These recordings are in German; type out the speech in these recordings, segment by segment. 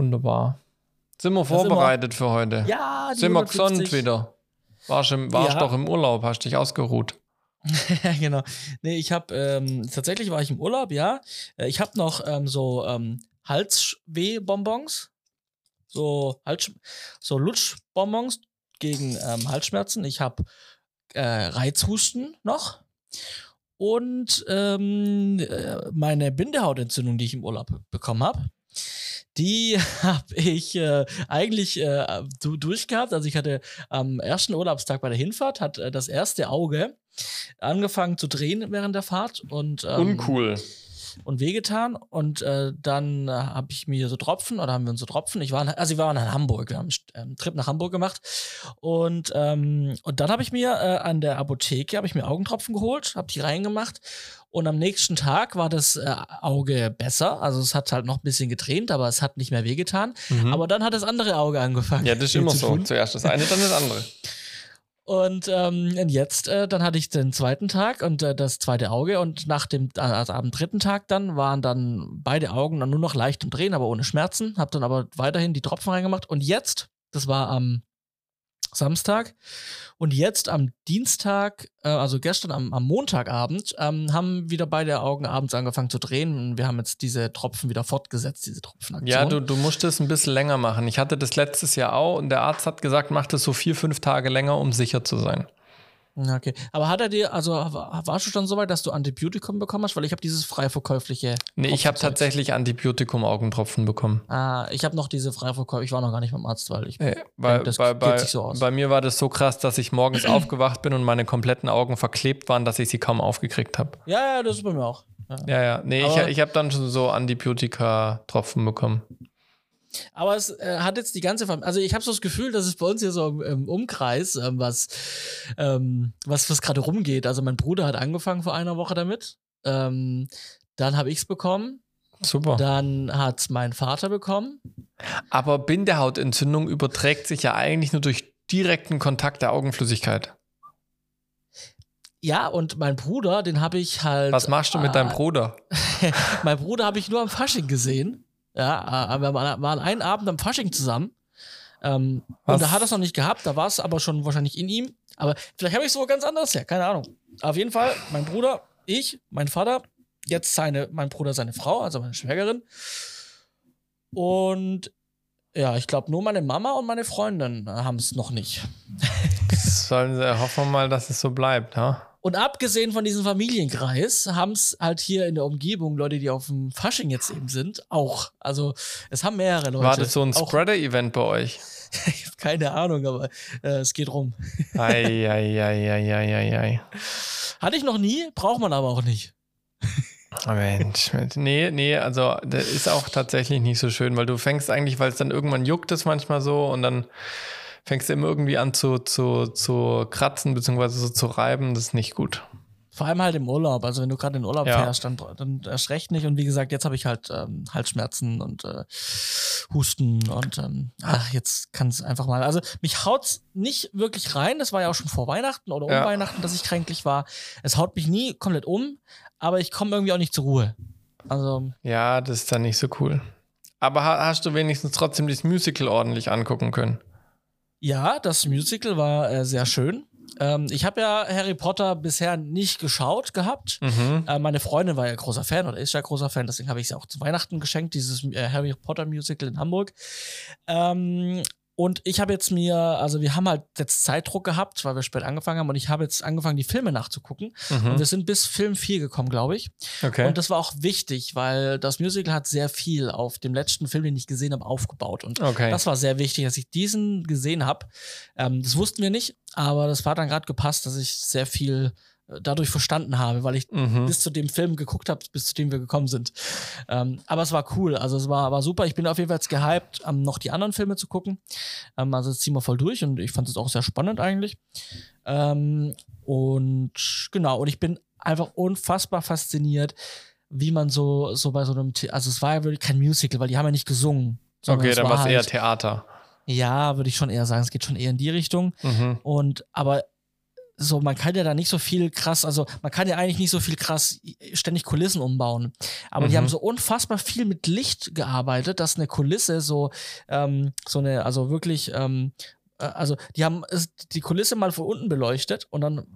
Wunderbar. Sind wir vorbereitet für heute? Ja, die Sind wir 150. gesund wieder? Warst, im, warst Ja. doch im Urlaub, hast dich ausgeruht. ja, genau. Nee, ich habe ähm, tatsächlich war ich im Urlaub, ja. Äh, Ich habe noch ähm, so ähm, Halsweh-Bonbons, so Hals, so Lutschbonbons gegen ähm, Halsschmerzen. Ich habe äh, Reizhusten noch und ähm, äh, meine Bindehautentzündung, die ich im Urlaub bekommen habe. Die habe ich äh, eigentlich äh, du, durchgehabt. Also ich hatte am ersten Urlaubstag bei der Hinfahrt, hat äh, das erste Auge angefangen zu drehen während der Fahrt und ähm, Uncool. und wehgetan und äh, dann äh, habe ich mir so Tropfen oder haben wir uns so Tropfen. Ich war, also wir waren in Hamburg, wir haben einen ähm, Trip nach Hamburg gemacht und ähm, und dann habe ich mir äh, an der Apotheke habe ich mir Augentropfen geholt, habe die reingemacht und am nächsten Tag war das äh, Auge besser, also es hat halt noch ein bisschen getränt, aber es hat nicht mehr wehgetan. Mhm. Aber dann hat das andere Auge angefangen. ja, das ist immer zu so. tun. Zuerst das eine, dann das andere. Und, ähm, und jetzt, äh, dann hatte ich den zweiten Tag und äh, das zweite Auge und nach dem, also am dritten Tag dann waren dann beide Augen dann nur noch leicht im Drehen, aber ohne Schmerzen. Hab dann aber weiterhin die Tropfen reingemacht und jetzt, das war am Samstag und jetzt am Dienstag, äh, also gestern am, am Montagabend, ähm, haben wieder beide Augen abends angefangen zu drehen und wir haben jetzt diese Tropfen wieder fortgesetzt, diese Tropfenaktion. Ja, du, du musst es ein bisschen länger machen. Ich hatte das letztes Jahr auch und der Arzt hat gesagt, mach das so vier, fünf Tage länger, um sicher zu sein. Okay, aber hat er dir, also war- warst du schon so weit, dass du Antibiotikum bekommen hast? Weil ich habe dieses frei verkäufliche. Nee, ich habe tatsächlich Antibiotikum-Augentropfen bekommen. Ah, ich habe noch diese frei verkäufliche. Ich war noch gar nicht beim Arzt, weil ich. Äh, weil, das bei, geht bei, sich so aus. bei mir war das so krass, dass ich morgens aufgewacht bin und meine kompletten Augen verklebt waren, dass ich sie kaum aufgekriegt habe. Ja, ja, das ist bei mir auch. Ja. Ja, ja. Nee, Aber- ich, ich habe dann schon so Antibiotika-Tropfen bekommen. Aber es äh, hat jetzt die ganze Familie. Also ich habe so das Gefühl, dass es bei uns hier so im, im Umkreis, ähm, was, ähm, was, was gerade rumgeht. Also mein Bruder hat angefangen vor einer Woche damit. Ähm, dann habe ich es bekommen. Super. Dann hat mein Vater bekommen. Aber Bindehautentzündung überträgt sich ja eigentlich nur durch direkten Kontakt der Augenflüssigkeit. Ja, und mein Bruder, den habe ich halt. Was machst du mit deinem äh, Bruder? mein Bruder habe ich nur am Fasching gesehen. Ja, äh, wir waren einen Abend am Fasching zusammen. Ähm, und da hat er es noch nicht gehabt, da war es aber schon wahrscheinlich in ihm. Aber vielleicht habe ich es so ganz anders her, keine Ahnung. Auf jeden Fall, mein Bruder, ich, mein Vater, jetzt seine, mein Bruder, seine Frau, also meine Schwägerin. Und ja, ich glaube, nur meine Mama und meine Freundin haben es noch nicht. Sollen sie, hoffen wir mal, dass es so bleibt, ha? Und abgesehen von diesem Familienkreis haben es halt hier in der Umgebung Leute, die auf dem Fasching jetzt eben sind, auch. Also es haben mehrere Leute. War das so ein Spreader-Event bei euch? Ich hab keine Ahnung, aber äh, es geht rum. Eieieiei. Hatte ich noch nie, braucht man aber auch nicht. Mensch, Mensch. nee, nee, also das ist auch tatsächlich nicht so schön, weil du fängst eigentlich, weil es dann irgendwann juckt es manchmal so und dann fängst du immer irgendwie an zu, zu, zu kratzen beziehungsweise so zu reiben, das ist nicht gut. Vor allem halt im Urlaub. Also wenn du gerade in den Urlaub Ja. fährst, dann, dann erst recht nicht. Und wie gesagt, jetzt habe ich halt ähm, Halsschmerzen und äh, Husten und ähm, ach, jetzt kann es einfach mal. Also mich haut's nicht wirklich rein. Das war ja auch schon vor Weihnachten oder um Ja. Weihnachten, dass ich kränklich war. Es haut mich nie komplett um, aber ich komme irgendwie auch nicht zur Ruhe. Also Ja, das ist dann nicht so cool. Aber ha hast du wenigstens trotzdem das Musical ordentlich angucken können? Ja, das Musical war äh, sehr schön. Ähm, ich habe ja Harry Potter bisher nicht geschaut gehabt. Mhm. Äh, meine Freundin war ja großer Fan oder ist ja großer Fan, deswegen habe ich ja auch zu Weihnachten geschenkt, dieses äh, Harry Potter Musical in Hamburg. Ähm, und ich habe jetzt mir, also wir haben halt jetzt Zeitdruck gehabt, weil wir spät angefangen haben und ich habe jetzt angefangen, die Filme nachzugucken. Und Mhm. wir sind bis Film 4 gekommen, glaube ich. Okay. Und das war auch wichtig, weil das Musical hat sehr viel auf dem letzten Film, den ich gesehen habe, aufgebaut. Und okay. das war sehr wichtig, dass ich diesen gesehen habe. Ähm, das wussten wir nicht, aber das war dann gerade gepasst, dass ich sehr viel dadurch verstanden habe, weil ich mhm. bis zu dem Film geguckt habe, bis zu dem wir gekommen sind. Ähm, aber es war cool, also es war, war super. Ich bin auf jeden Fall jetzt gehypt, ähm, noch die anderen Filme zu gucken. Ähm, also jetzt ziehen wir voll durch und ich fand es auch sehr spannend eigentlich. Ähm, und genau, und ich bin einfach unfassbar fasziniert, wie man so, so bei so einem, The also es war ja wirklich kein Musical, weil die haben ja nicht gesungen. Okay, dann war es eher halt- Theater. Ja, würde ich schon eher sagen, es geht schon eher in die Richtung. Mhm. Und aber so, man kann ja da nicht so viel krass, also man kann ja eigentlich nicht so viel krass ständig Kulissen umbauen. Aber die Mhm. haben so unfassbar viel mit Licht gearbeitet, dass eine Kulisse so, ähm, so eine, also wirklich, ähm, äh, also die haben die Kulisse mal von unten beleuchtet und dann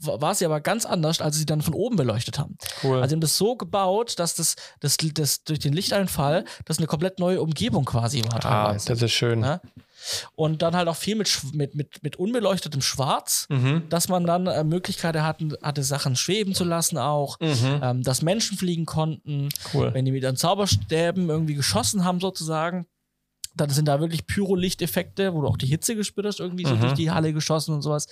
war sie aber ganz anders, als sie dann von oben beleuchtet haben. Cool. Also sie haben das so gebaut, dass das, das, das durch den Lichteinfall das eine komplett neue Umgebung quasi war. ah, teilweise. das ist schön. Ja. Und dann halt auch viel mit, mit, mit, mit unbeleuchtetem Schwarz, Mhm. dass man dann äh, Möglichkeiten hatten, hatte, Sachen schweben zu lassen auch, Mhm. ähm, dass Menschen fliegen konnten, Cool. wenn die mit ihren Zauberstäben irgendwie geschossen haben sozusagen. Dann sind da wirklich Pyrolichteffekte, wo du auch die Hitze gespürt hast, irgendwie so Mhm. durch die Halle geschossen und sowas.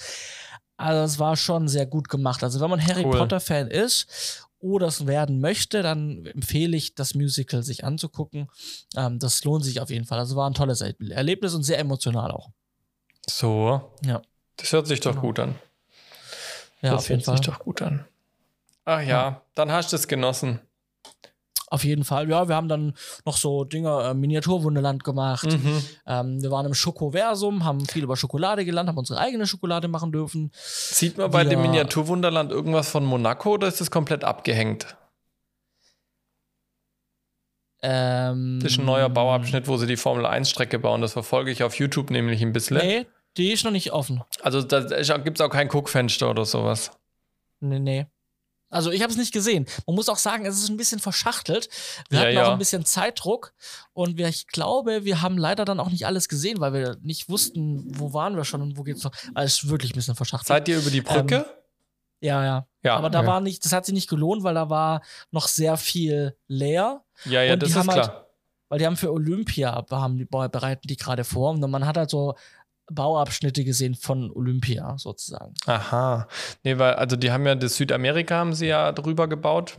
Also es war schon sehr gut gemacht. Also wenn man Harry Cool. Potter-Fan ist oder es werden möchte, dann empfehle ich, das Musical sich anzugucken. Ähm, das lohnt sich auf jeden Fall. Also war ein tolles Er- Erlebnis und sehr emotional auch. So. Ja. Das hört sich doch Genau. gut an. Ja, das auf jeden hört Fall. sich doch gut an. Ach ja, dann hast du es genossen. Auf jeden Fall. Ja, wir haben dann noch so Dinge, äh, Miniaturwunderland gemacht. Mhm. Ähm, wir waren im Schokoversum, haben viel über Schokolade gelernt, haben unsere eigene Schokolade machen dürfen. Sieht man bei Wir- dem Miniaturwunderland irgendwas von Monaco oder ist das komplett abgehängt? Ähm, Das ist ein neuer Bauabschnitt, wo sie die Formel 1-Strecke bauen. Das verfolge ich auf YouTube nämlich ein bisschen. Nee, die ist noch nicht offen. Also da gibt es auch kein Guckfenster oder sowas. Nee, nee. Also ich habe es nicht gesehen. Man muss auch sagen, es ist ein bisschen verschachtelt. Wir Ja, hatten ja. auch ein bisschen Zeitdruck und wir, ich glaube, wir haben leider dann auch nicht alles gesehen, weil wir nicht wussten, wo waren wir schon und wo geht's noch. Also es ist wirklich ein bisschen verschachtelt. Seid ihr über die Brücke? ja, ja. ja. Aber da okay. war nicht, das hat sich nicht gelohnt, weil da war noch sehr viel leer. Ja, ja, und das ist halt- klar. Weil die haben für Olympia, haben die, bereiten die gerade vor. Und man hat halt so Bauabschnitte gesehen von Olympia sozusagen. Aha. Nee, weil, also die haben ja das Südamerika haben sie ja drüber gebaut.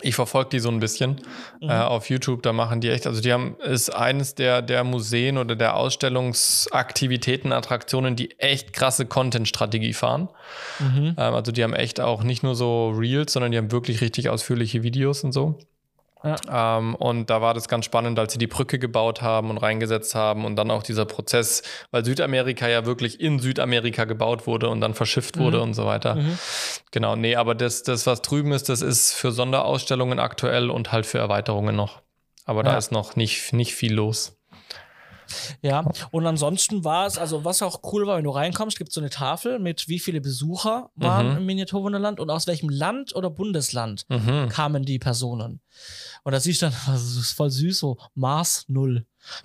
Ich verfolge die so ein bisschen Mhm. äh, auf YouTube. Da machen die echt, also die haben, ist eines der, der Museen oder der Ausstellungsaktivitäten, Attraktionen, die echt krasse Content-Strategie fahren. Mhm. Ähm, also die haben echt auch nicht nur so Reels, sondern die haben wirklich richtig ausführliche Videos und so. Ähm, und da war das ganz spannend, als sie die Brücke gebaut haben und reingesetzt haben und dann auch dieser Prozess, weil Südamerika ja wirklich in Südamerika gebaut wurde und dann verschifft wurde Mhm. und so weiter. Mhm. Genau, nee, aber das, das, was drüben ist, das ist für Sonderausstellungen aktuell und halt für Erweiterungen noch. Aber da Ja. ist noch nicht, nicht viel los. Ja, und ansonsten war es, also was auch cool war, wenn du reinkommst, gibt es so eine Tafel mit wie viele Besucher waren Mhm. im Miniaturwunderland und aus welchem Land oder Bundesland Mhm. kamen die Personen. Und da siehst du dann, das ist voll süß, so Mars null.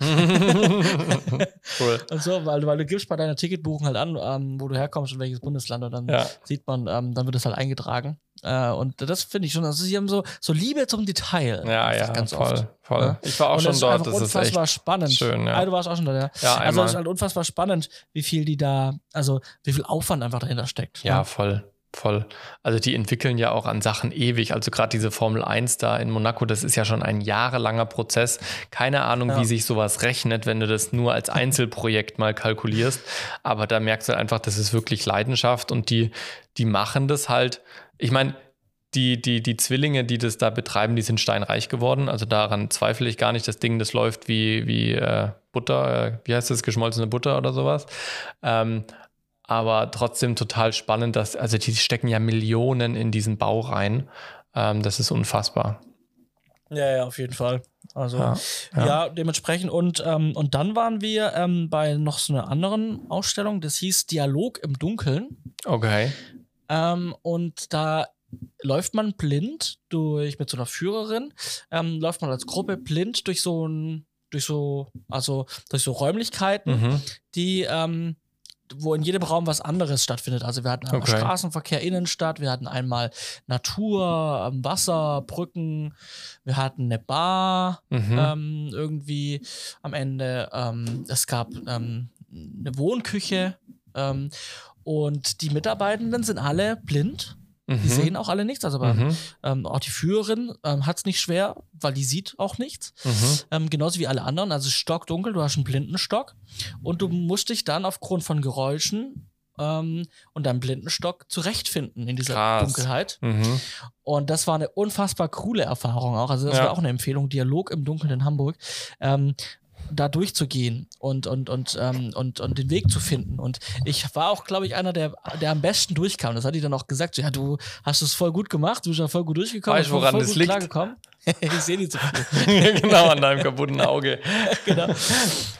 cool. Und so, weil, weil du gibst bei deiner Ticketbuchung halt an, ähm, wo du herkommst und welches Bundesland und dann Ja. sieht man, ähm, dann wird das halt eingetragen. Äh, und das finde ich schon, also sie haben so, so Liebe zum Detail. Ja, ja, ganz voll, oft. voll. Ja. Ich war auch und schon das ist dort, einfach das ist unfassbar spannend. schön, ja. Ah, du warst auch schon da, ja. Ja, also es ist halt unfassbar spannend, wie viel die da, also wie viel Aufwand einfach dahinter steckt. Ja, ne? voll. Voll. Also die entwickeln ja auch an Sachen ewig. Also gerade diese Formel 1 da in Monaco, das ist ja schon ein jahrelanger Prozess. Keine Ahnung, Ja. wie sich sowas rechnet, wenn du das nur als Einzelprojekt mal kalkulierst. Aber da merkst du einfach, das ist wirklich Leidenschaft und die, die machen das halt. Ich meine, die, die, die Zwillinge, die das da betreiben, die sind steinreich geworden. Also daran zweifle ich gar nicht. Das Ding, das läuft wie, wie äh, Butter, äh, wie heißt das, geschmolzene Butter oder sowas. Ähm, aber trotzdem total spannend, dass, also die stecken ja Millionen in diesen Bau rein. Ähm, das ist unfassbar. ja, ja, auf jeden Fall. Also Ja, ja, ja. dementsprechend und, ähm, und dann waren wir ähm, bei noch so einer anderen Ausstellung, das hieß Dialog im Dunkeln. Okay. Ähm, und da läuft man blind durch, mit so einer Führerin, ähm, läuft man als Gruppe blind durch so ein, durch so, also durch so Räumlichkeiten, Mhm. die, ähm, wo in jedem Raum was anderes stattfindet. Also wir hatten einmal Okay. Straßenverkehr, Innenstadt, wir hatten einmal Natur, ähm, Wasser, Brücken, wir hatten eine Bar, Mhm. ähm, irgendwie am Ende. Ähm, es gab ähm, eine Wohnküche ähm, und die Mitarbeitenden sind alle blind. Die Mhm. sehen auch alle nichts. Also bei, Mhm. ähm, auch die Führerin ähm, hat es nicht schwer, weil die sieht auch nichts. Mhm. Ähm, genauso wie alle anderen. Also es ist stockdunkel, du hast einen Blindenstock und du musst dich dann aufgrund von Geräuschen ähm, und deinem Blindenstock zurechtfinden in dieser Krass. Dunkelheit. Mhm. Und das war eine unfassbar coole Erfahrung auch. Also das Ja. war auch eine Empfehlung. Dialog im Dunkeln in Hamburg. Ähm, da durchzugehen und, und, und, ähm, und, und den Weg zu finden. Und ich war auch, glaube ich, einer, der, der am besten durchkam. Das hat die dann auch gesagt. So, ja, du hast es voll gut gemacht, du bist ja voll gut durchgekommen. Weißt du, woran das liegt? klargekommen. ich sehe nicht so viel. genau, an deinem kaputten Auge. genau.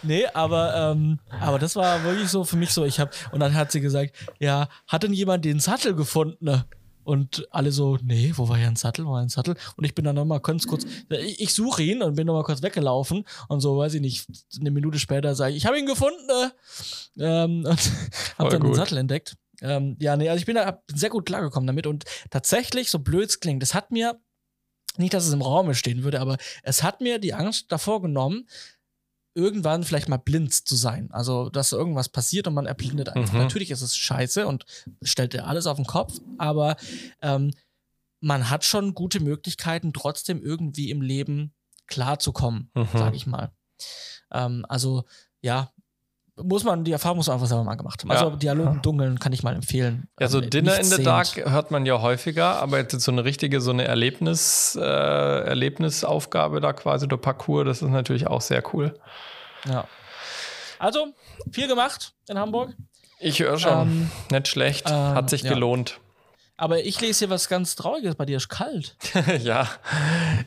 Nee, aber, ähm, aber das war wirklich so für mich so. Ich habe und dann hat sie gesagt, ja, hat denn jemand den Sattel gefunden? Und alle so, nee, wo war hier ein Sattel? Wo war ein Sattel? Und ich bin dann nochmal ganz kurz, ich, ich suche ihn und bin nochmal kurz weggelaufen und so, weiß ich nicht, eine Minute später sage ich, ich habe ihn gefunden ne? ähm, und habe dann den gut. Sattel entdeckt. Ähm, ja, nee, also ich bin da hab sehr gut klargekommen damit und tatsächlich, so blöd es klingt, das hat mir, nicht, dass es im Raum stehen würde, aber es hat mir die Angst davor genommen, irgendwann vielleicht mal blind zu sein. Also, dass irgendwas passiert und man erblindet einfach. Mhm. Natürlich ist es scheiße und stellt dir alles auf den Kopf, aber ähm, man hat schon gute Möglichkeiten, trotzdem irgendwie im Leben klarzukommen, Mhm. sage ich mal. Ähm, also, ja, muss man, die Erfahrung muss man einfach selber mal gemacht haben. Also, Ja. Dialog im Dunkeln kann ich mal empfehlen. Ja, so Ähm, Dinner in the sehend. Dark hört man ja häufiger, aber jetzt so eine richtige, so eine Erlebnis, äh, Erlebnisaufgabe da quasi, oder Parcours, das ist natürlich auch sehr cool. Ja. Also, viel gemacht in Hamburg. Ich höre schon. Ähm, Nicht schlecht. ähm, Hat sich ja. gelohnt. Aber ich lese hier was ganz Trauriges. Bei dir ist kalt. ja,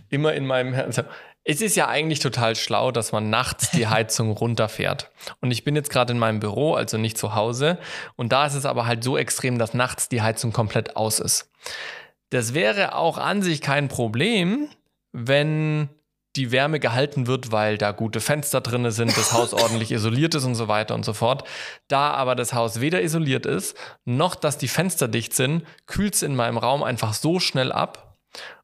immer in meinem Herzen. Es ist ja eigentlich total schlau, dass man nachts die Heizung runterfährt. Und ich bin jetzt gerade in meinem Büro, also nicht zu Hause. Und da ist es aber halt so extrem, dass nachts die Heizung komplett aus ist. Das wäre auch an sich kein Problem, wenn die Wärme gehalten wird, weil da gute Fenster drin sind, das Haus ordentlich isoliert ist und so weiter und so fort. Da aber das Haus weder isoliert ist, noch dass die Fenster dicht sind, kühlt es in meinem Raum einfach so schnell ab.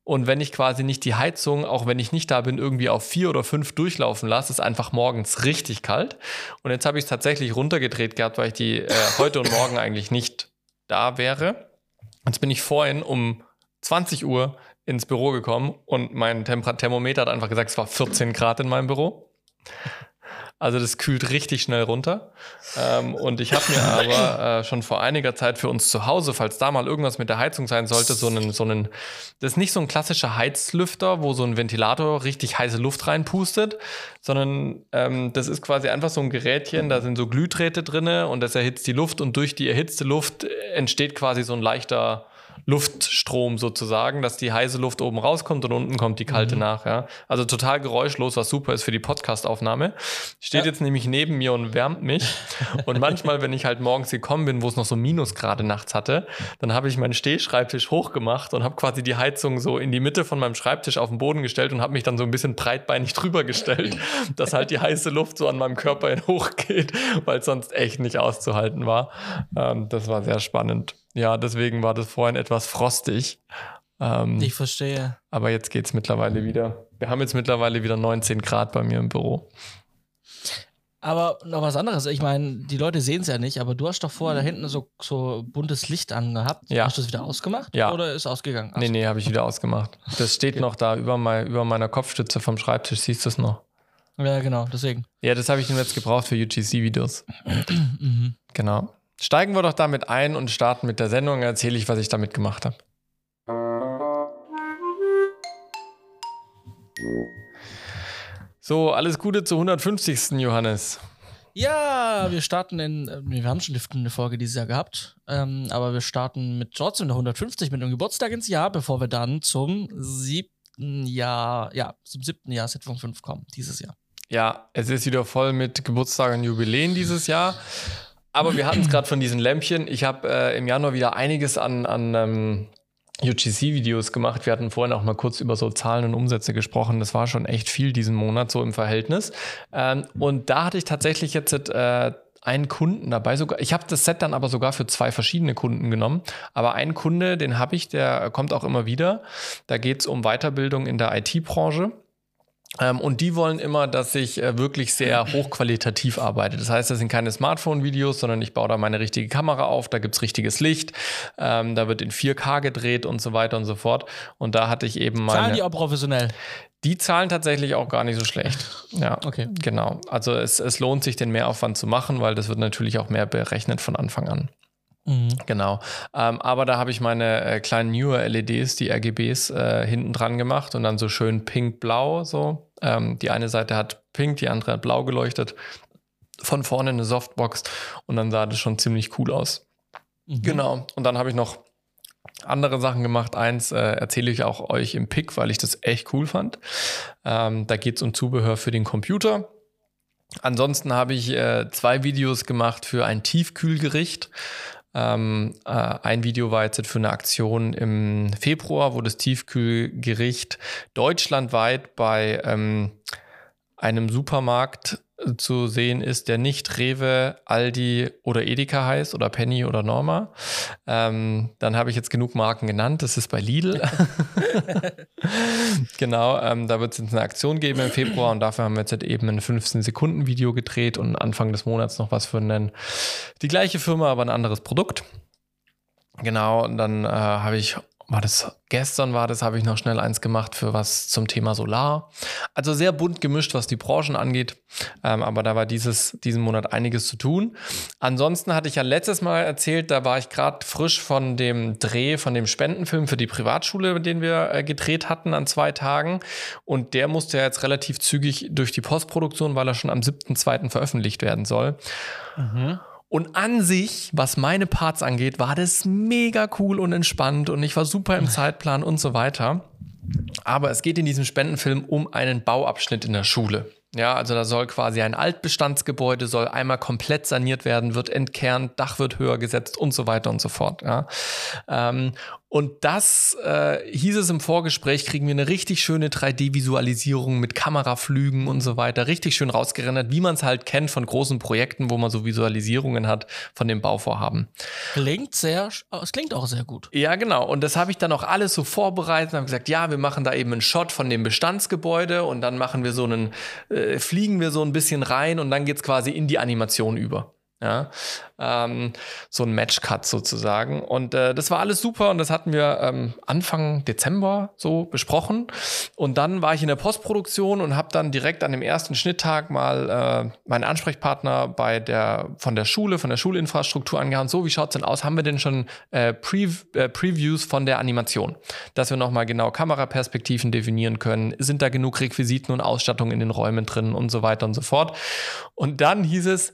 Und wenn ich quasi nicht die Heizung, auch wenn ich nicht da bin, irgendwie auf vier oder fünf durchlaufen lasse, ist einfach morgens richtig kalt. Und jetzt habe ich es tatsächlich runtergedreht gehabt, weil ich die äh, heute und morgen eigentlich nicht da wäre. Jetzt bin ich vorhin um 20 Uhr ins Büro gekommen und mein Temper Thermometer hat einfach gesagt, es war 14 Grad in meinem Büro. Also das kühlt richtig schnell runter. Ähm, und ich habe mir aber äh, schon vor einiger Zeit für uns zu Hause, falls da mal irgendwas mit der Heizung sein sollte, so einen, so einen, das ist nicht so ein klassischer Heizlüfter, wo so ein Ventilator richtig heiße Luft reinpustet, sondern ähm, das ist quasi einfach so ein Gerätchen, da sind so Glühdrähte drinne und das erhitzt die Luft und durch die erhitzte Luft entsteht quasi so ein leichter Luftstrom sozusagen, dass die heiße Luft oben rauskommt und unten kommt die kalte nach. Ja? Also total geräuschlos, was super ist für die Podcastaufnahme. Steht Ja. jetzt nämlich neben mir und wärmt mich. Und manchmal, wenn ich halt morgens gekommen bin, wo es noch so Minusgrade nachts hatte, dann habe ich meinen Stehschreibtisch hochgemacht und habe quasi die Heizung so in die Mitte von meinem Schreibtisch auf den Boden gestellt und habe mich dann so ein bisschen breitbeinig drüber gestellt, dass halt die heiße Luft so an meinem Körper hochgeht, weil es sonst echt nicht auszuhalten war. Ähm, das war sehr spannend. Ja, deswegen war das vorhin etwas frostig. Ähm, Ich verstehe. aber jetzt geht es mittlerweile wieder. Wir haben jetzt mittlerweile wieder 19 Grad bei mir im Büro. Aber noch was anderes. Ich meine, die Leute sehen es ja nicht, aber du hast doch vorher da hinten so, so buntes Licht angehabt. Ja. Hast du es wieder ausgemacht? Ja. Oder ist ausgegangen? Nee, nee, habe ich wieder ausgemacht. Das steht noch da über, mein, über meiner Kopfstütze vom Schreibtisch. Siehst du es noch? Ja, genau, deswegen. Ja, das habe ich jetzt gebraucht für UGC-Videos. Mhm. Genau. Steigen wir doch damit ein und starten mit der Sendung. Erzähle ich, was ich damit gemacht habe. So, alles Gute zur 150. Johannes. Ja, wir starten in. äh, Wir haben schon eine Folge dieses Jahr gehabt. Ähm, aber wir starten mit trotzdem der 150 mit einem Geburtstag ins Jahr, bevor wir dann zum siebten Jahr, ja, zum siebten Jahr Set 5 kommen, dieses Jahr. Ja, es ist wieder voll mit Geburtstagen und Jubiläen dieses Jahr. Aber wir hatten es gerade von diesen Lämpchen. Ich habe äh, im Januar wieder einiges an, an ähm, UGC-Videos gemacht. Wir hatten vorhin auch mal kurz über so Zahlen und Umsätze gesprochen. Das war schon echt viel diesen Monat, so im Verhältnis. Ähm, und da hatte ich tatsächlich jetzt äh, einen Kunden dabei. Sogar, ich habe das Set dann aber sogar für zwei verschiedene Kunden genommen. Aber einen Kunde, den habe ich, der kommt auch immer wieder. Da geht es um Weiterbildung in der IT-Branche. Ähm, und die wollen immer, dass ich äh, wirklich sehr hochqualitativ arbeite. Das heißt, das sind keine Smartphone-Videos, sondern ich baue da meine richtige Kamera auf, da gibt's richtiges Licht, ähm, da wird in 4K gedreht und so weiter und so fort. Und da hatte ich eben Zahlen meine. die auch professionell? Die zahlen tatsächlich auch gar nicht so schlecht. Ja, Okay. genau. Also es, es lohnt sich, den Mehraufwand zu machen, weil das wird natürlich auch mehr berechnet von Anfang an. Mhm. Genau. Ähm, aber da habe ich meine äh, kleinen newer LEDs, die RGBs, äh, hinten dran gemacht und dann so schön pink-blau so. Ähm, die eine Seite hat pink, die andere hat blau geleuchtet. Von vorne eine Softbox und dann sah das schon ziemlich cool aus. Mhm. Genau. Und dann habe ich noch andere Sachen gemacht. Eins äh, erzähle ich auch euch im Pick, weil ich das echt cool fand. Ähm, da geht es um Zubehör für den Computer. Ansonsten habe ich äh, zwei Videos gemacht für ein Tiefkühlgericht. Ähm, äh, ein Video war jetzt für eine Aktion im Februar, wo das Tiefkühlgericht deutschlandweit bei ähm, einem Supermarkt zu sehen ist, der nicht Rewe, Aldi oder Edeka heißt oder Penny oder Norma. Ähm, dann habe ich jetzt genug Marken genannt. Das ist bei Lidl. genau, ähm, da wird es jetzt eine Aktion geben im Februar und dafür haben wir jetzt halt eben ein 15-Sekunden-Video gedreht und Anfang des Monats noch was für einen, die gleiche Firma, aber ein anderes Produkt. Genau, und dann äh, habe ich war das gestern war das, habe ich noch schnell eins gemacht für was zum Thema Solar. Also sehr bunt gemischt, was die Branchen angeht. Ähm, aber da war dieses, diesen Monat einiges zu tun. Ansonsten hatte ich ja letztes Mal erzählt, da war ich gerade frisch von dem Dreh, von dem Spendenfilm für die Privatschule, den wir äh, gedreht hatten an zwei Tagen. Und der musste ja jetzt relativ zügig durch die Postproduktion, weil er schon am 7.2. veröffentlicht werden soll. Mhm. Und an sich, was meine Parts angeht, war das mega cool und entspannt und ich war super im Zeitplan und so weiter. Aber es geht in diesem Spendenfilm um einen Bauabschnitt in der Schule. Ja, also da soll quasi ein Altbestandsgebäude soll einmal komplett saniert werden, wird entkernt, Dach wird höher gesetzt und so weiter und so fort. Ja. Ähm, und das äh, hieß es im Vorgespräch, kriegen wir eine richtig schöne 3D-Visualisierung mit Kameraflügen und so weiter, richtig schön rausgerendert, wie man es halt kennt von großen Projekten, wo man so Visualisierungen hat von dem Bauvorhaben. Klingt sehr, es klingt auch sehr gut. Ja, genau. Und das habe ich dann auch alles so vorbereitet und habe gesagt, ja, wir machen da eben einen Shot von dem Bestandsgebäude und dann machen wir so einen, äh, fliegen wir so ein bisschen rein und dann geht es quasi in die Animation über. Ja, ähm, so ein Matchcut sozusagen. Und äh, das war alles super und das hatten wir ähm, Anfang Dezember so besprochen. Und dann war ich in der Postproduktion und habe dann direkt an dem ersten Schnitttag mal äh, meinen Ansprechpartner bei der von der Schule, von der Schulinfrastruktur angehauen. So, wie schaut's denn aus? Haben wir denn schon äh, Pre äh, Previews von der Animation, dass wir nochmal genau Kameraperspektiven definieren können? Sind da genug Requisiten und Ausstattung in den Räumen drin und so weiter und so fort? Und dann hieß es,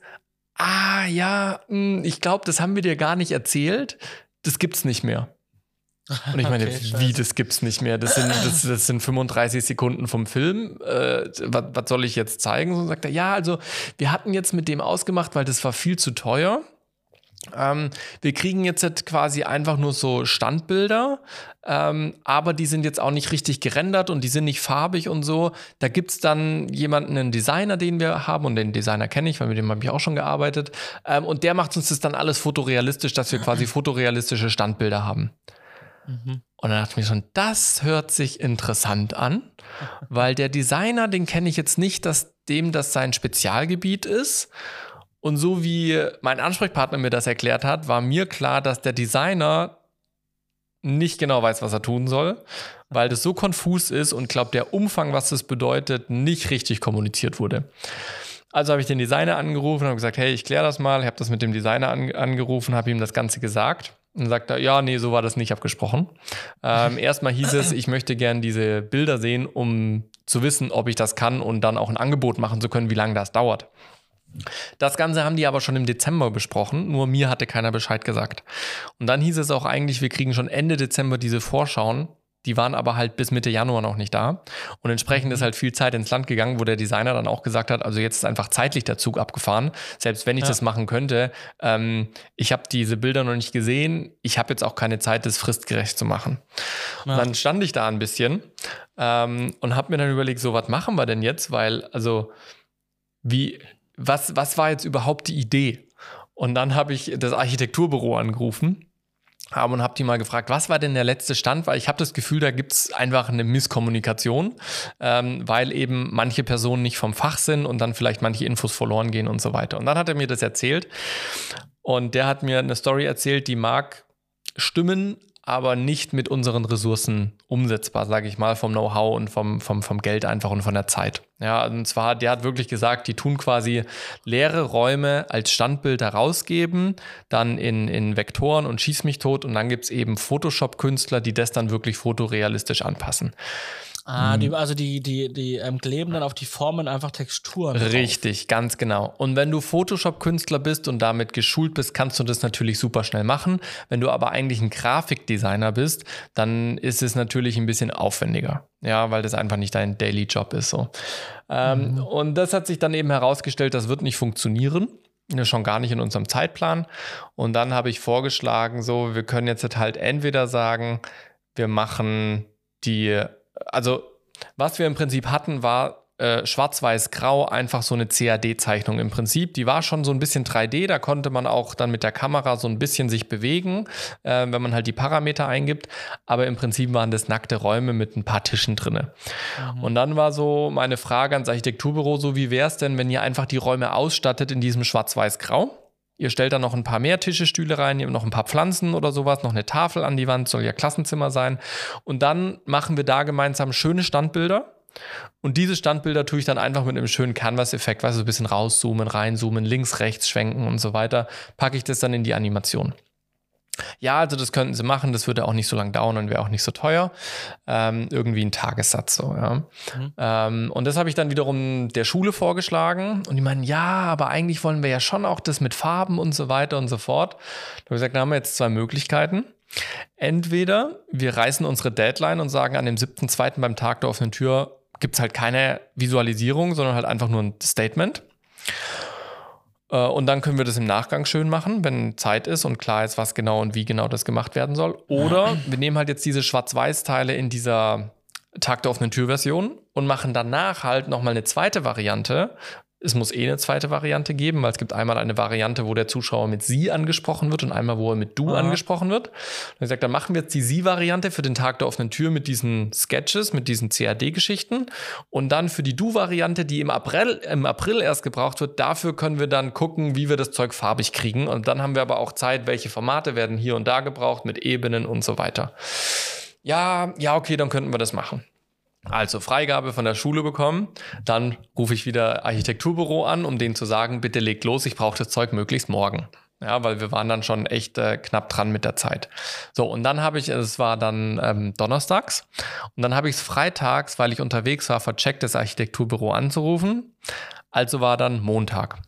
ah ja, hm, ich glaube, das haben wir dir gar nicht erzählt. Das gibt's nicht mehr. Und ich meine, okay, wie, das gibt's nicht mehr? Das sind, das, das sind 35 Sekunden vom Film. Äh, was, was soll ich jetzt zeigen? So sagt er, ja, also wir hatten jetzt mit dem ausgemacht, weil das war viel zu teuer. Ähm, wir kriegen jetzt halt quasi einfach nur so Standbilder, ähm, aber die sind jetzt auch nicht richtig gerendert und die sind nicht farbig und so. Da gibt es dann jemanden, einen Designer, den wir haben und den Designer kenne ich, weil mit dem habe ich auch schon gearbeitet. Ähm, und der macht uns das dann alles fotorealistisch, dass wir quasi fotorealistische Standbilder haben. Mhm. Und dann dachte ich mir schon, das hört sich interessant an, weil der Designer, den kenne ich jetzt nicht, dass dem das sein Spezialgebiet ist. Und so wie mein Ansprechpartner mir das erklärt hat, war mir klar, dass der Designer nicht genau weiß, was er tun soll, weil das so konfus ist und glaube, der Umfang, was das bedeutet, nicht richtig kommuniziert wurde. Also habe ich den Designer angerufen und habe gesagt, hey, ich kläre das mal. Ich habe das mit dem Designer an, angerufen, habe ihm das Ganze gesagt. Und sagt er, ja, nee, so war das nicht abgesprochen. Ähm, erstmal hieß es, ich möchte gern diese Bilder sehen, um zu wissen, ob ich das kann und dann auch ein Angebot machen zu können, wie lange das dauert. Das Ganze haben die aber schon im Dezember besprochen, nur mir hatte keiner Bescheid gesagt. Und dann hieß es auch eigentlich, wir kriegen schon Ende Dezember diese Vorschauen. Die waren aber halt bis Mitte Januar noch nicht da. Und entsprechend ist halt viel Zeit ins Land gegangen, wo der Designer dann auch gesagt hat, also jetzt ist einfach zeitlich der Zug abgefahren. Selbst wenn ich ja. das machen könnte, ähm, ich habe diese Bilder noch nicht gesehen. Ich habe jetzt auch keine Zeit, das fristgerecht zu machen. Ja. dann stand ich da ein bisschen ähm, und habe mir dann überlegt, so was machen wir denn jetzt? Weil, also, wie, was, was war jetzt überhaupt die Idee? Und dann habe ich das Architekturbüro angerufen und habe die mal gefragt, was war denn der letzte Stand? Weil ich habe das Gefühl, da gibt es einfach eine Misskommunikation, ähm, weil eben manche Personen nicht vom Fach sind und dann vielleicht manche Infos verloren gehen und so weiter. Und dann hat er mir das erzählt und der hat mir eine Story erzählt, die mag stimmen, aber nicht mit unseren Ressourcen umsetzbar, sage ich mal, vom Know-how und vom, vom, vom Geld einfach und von der Zeit. Ja, und zwar, der hat wirklich gesagt, die tun quasi leere Räume als Standbild herausgeben, dann in, in Vektoren und schieß mich tot und dann gibt es eben Photoshop-Künstler, die das dann wirklich fotorealistisch anpassen. Ah, die, also die, die, die ähm, kleben dann auf die Formen einfach Texturen. Richtig, drauf. ganz genau. Und wenn du Photoshop-Künstler bist und damit geschult bist, kannst du das natürlich super schnell machen. Wenn du aber eigentlich ein Grafikdesigner bist, dann ist es natürlich ein bisschen aufwendiger. Ja, weil das einfach nicht dein Daily Job ist. So. Ähm, mhm. Und das hat sich dann eben herausgestellt, das wird nicht funktionieren. Schon gar nicht in unserem Zeitplan. Und dann habe ich vorgeschlagen, so, wir können jetzt halt entweder sagen, wir machen die also was wir im Prinzip hatten, war äh, schwarz-weiß-grau, einfach so eine CAD-Zeichnung im Prinzip. Die war schon so ein bisschen 3D, da konnte man auch dann mit der Kamera so ein bisschen sich bewegen, äh, wenn man halt die Parameter eingibt. Aber im Prinzip waren das nackte Räume mit ein paar Tischen drin. Mhm. Und dann war so meine Frage ans Architekturbüro, so wie wäre es denn, wenn ihr einfach die Räume ausstattet in diesem schwarz-weiß-grau? Ihr stellt da noch ein paar mehr Tische, Stühle rein, noch ein paar Pflanzen oder sowas, noch eine Tafel an die Wand, soll ja Klassenzimmer sein. Und dann machen wir da gemeinsam schöne Standbilder. Und diese Standbilder tue ich dann einfach mit einem schönen Canvas-Effekt, weißt du, so ein bisschen rauszoomen, reinzoomen, links, rechts schwenken und so weiter, packe ich das dann in die Animation. Ja, also das könnten sie machen, das würde auch nicht so lange dauern und wäre auch nicht so teuer. Ähm, irgendwie ein Tagessatz so, ja. Mhm. Ähm, und das habe ich dann wiederum der Schule vorgeschlagen und die meinen, ja, aber eigentlich wollen wir ja schon auch das mit Farben und so weiter und so fort. Da habe ich gesagt, da haben wir jetzt zwei Möglichkeiten. Entweder wir reißen unsere Deadline und sagen an dem 7.2. beim Tag der offenen Tür gibt es halt keine Visualisierung, sondern halt einfach nur ein Statement. Äh, und dann können wir das im Nachgang schön machen, wenn Zeit ist und klar ist, was genau und wie genau das gemacht werden soll. Oder wir nehmen halt jetzt diese Schwarz-Weiß-Teile in dieser Tag der offenen Tür-Version und machen danach halt nochmal eine zweite Variante, es muss eh eine zweite Variante geben, weil es gibt einmal eine Variante, wo der Zuschauer mit Sie angesprochen wird und einmal, wo er mit Du Aha. angesprochen wird. Und ich sage, dann machen wir jetzt die Sie-Variante für den Tag der offenen Tür mit diesen Sketches, mit diesen CAD-Geschichten. Und dann für die Du-Variante, die im April, im April erst gebraucht wird, dafür können wir dann gucken, wie wir das Zeug farbig kriegen. Und dann haben wir aber auch Zeit, welche Formate werden hier und da gebraucht, mit Ebenen und so weiter. Ja, ja, okay, dann könnten wir das machen. Also Freigabe von der Schule bekommen, dann rufe ich wieder Architekturbüro an, um denen zu sagen, bitte legt los, ich brauche das Zeug möglichst morgen. Ja, weil wir waren dann schon echt äh, knapp dran mit der Zeit. So, und dann habe ich, es war dann ähm, donnerstags, und dann habe ich es freitags, weil ich unterwegs war, vercheckt, das Architekturbüro anzurufen. Also war dann Montag.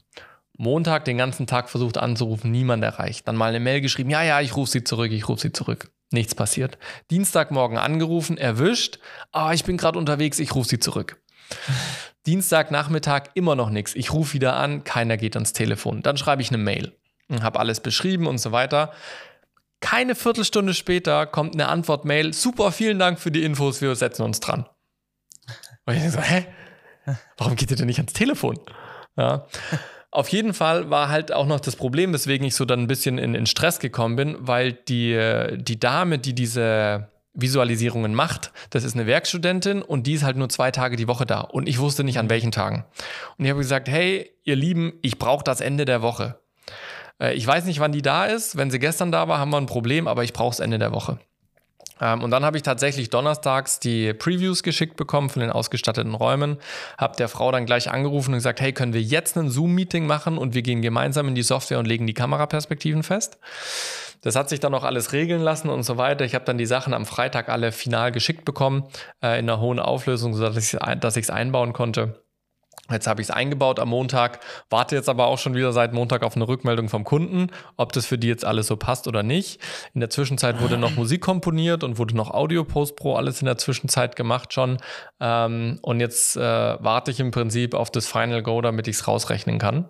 Montag den ganzen Tag versucht anzurufen, niemand erreicht. Dann mal eine Mail geschrieben, ja, ja, ich rufe sie zurück, ich rufe sie zurück. Nichts passiert. Dienstagmorgen angerufen, erwischt. Ah, ich bin gerade unterwegs, ich rufe sie zurück. Dienstagnachmittag immer noch nichts. Ich rufe wieder an, keiner geht ans Telefon. Dann schreibe ich eine Mail und habe alles beschrieben und so weiter. Keine Viertelstunde später kommt eine Antwort-Mail. Super, vielen Dank für die Infos, wir setzen uns dran. Und ich denke so, hä? Warum geht ihr denn nicht ans Telefon? Ja. Auf jeden Fall war halt auch noch das Problem, weswegen ich so dann ein bisschen in, in Stress gekommen bin, weil die, die Dame, die diese Visualisierungen macht, das ist eine Werkstudentin und die ist halt nur zwei Tage die Woche da und ich wusste nicht an welchen Tagen. Und ich habe gesagt, hey, ihr Lieben, ich brauche das Ende der Woche. Äh, ich weiß nicht, wann die da ist. Wenn sie gestern da war, haben wir ein Problem, aber ich brauche das Ende der Woche. Ähm, und dann habe ich tatsächlich donnerstags die Previews geschickt bekommen von den ausgestatteten Räumen, habe der Frau dann gleich angerufen und gesagt, hey, können wir jetzt ein Zoom-Meeting machen und wir gehen gemeinsam in die Software und legen die Kameraperspektiven fest. Das hat sich dann auch alles regeln lassen und so weiter. Ich habe dann die Sachen am Freitag alle final geschickt bekommen, äh, in einer hohen Auflösung, sodass ich es einbauen konnte. Jetzt habe ich es eingebaut am Montag, warte jetzt aber auch schon wieder seit Montag auf eine Rückmeldung vom Kunden, ob das für die jetzt alles so passt oder nicht. In der Zwischenzeit wurde noch Musik komponiert und wurde noch Audio Post Pro alles in der Zwischenzeit gemacht schon. Ähm, und jetzt äh, warte ich im Prinzip auf das Final Go, damit ich es rausrechnen kann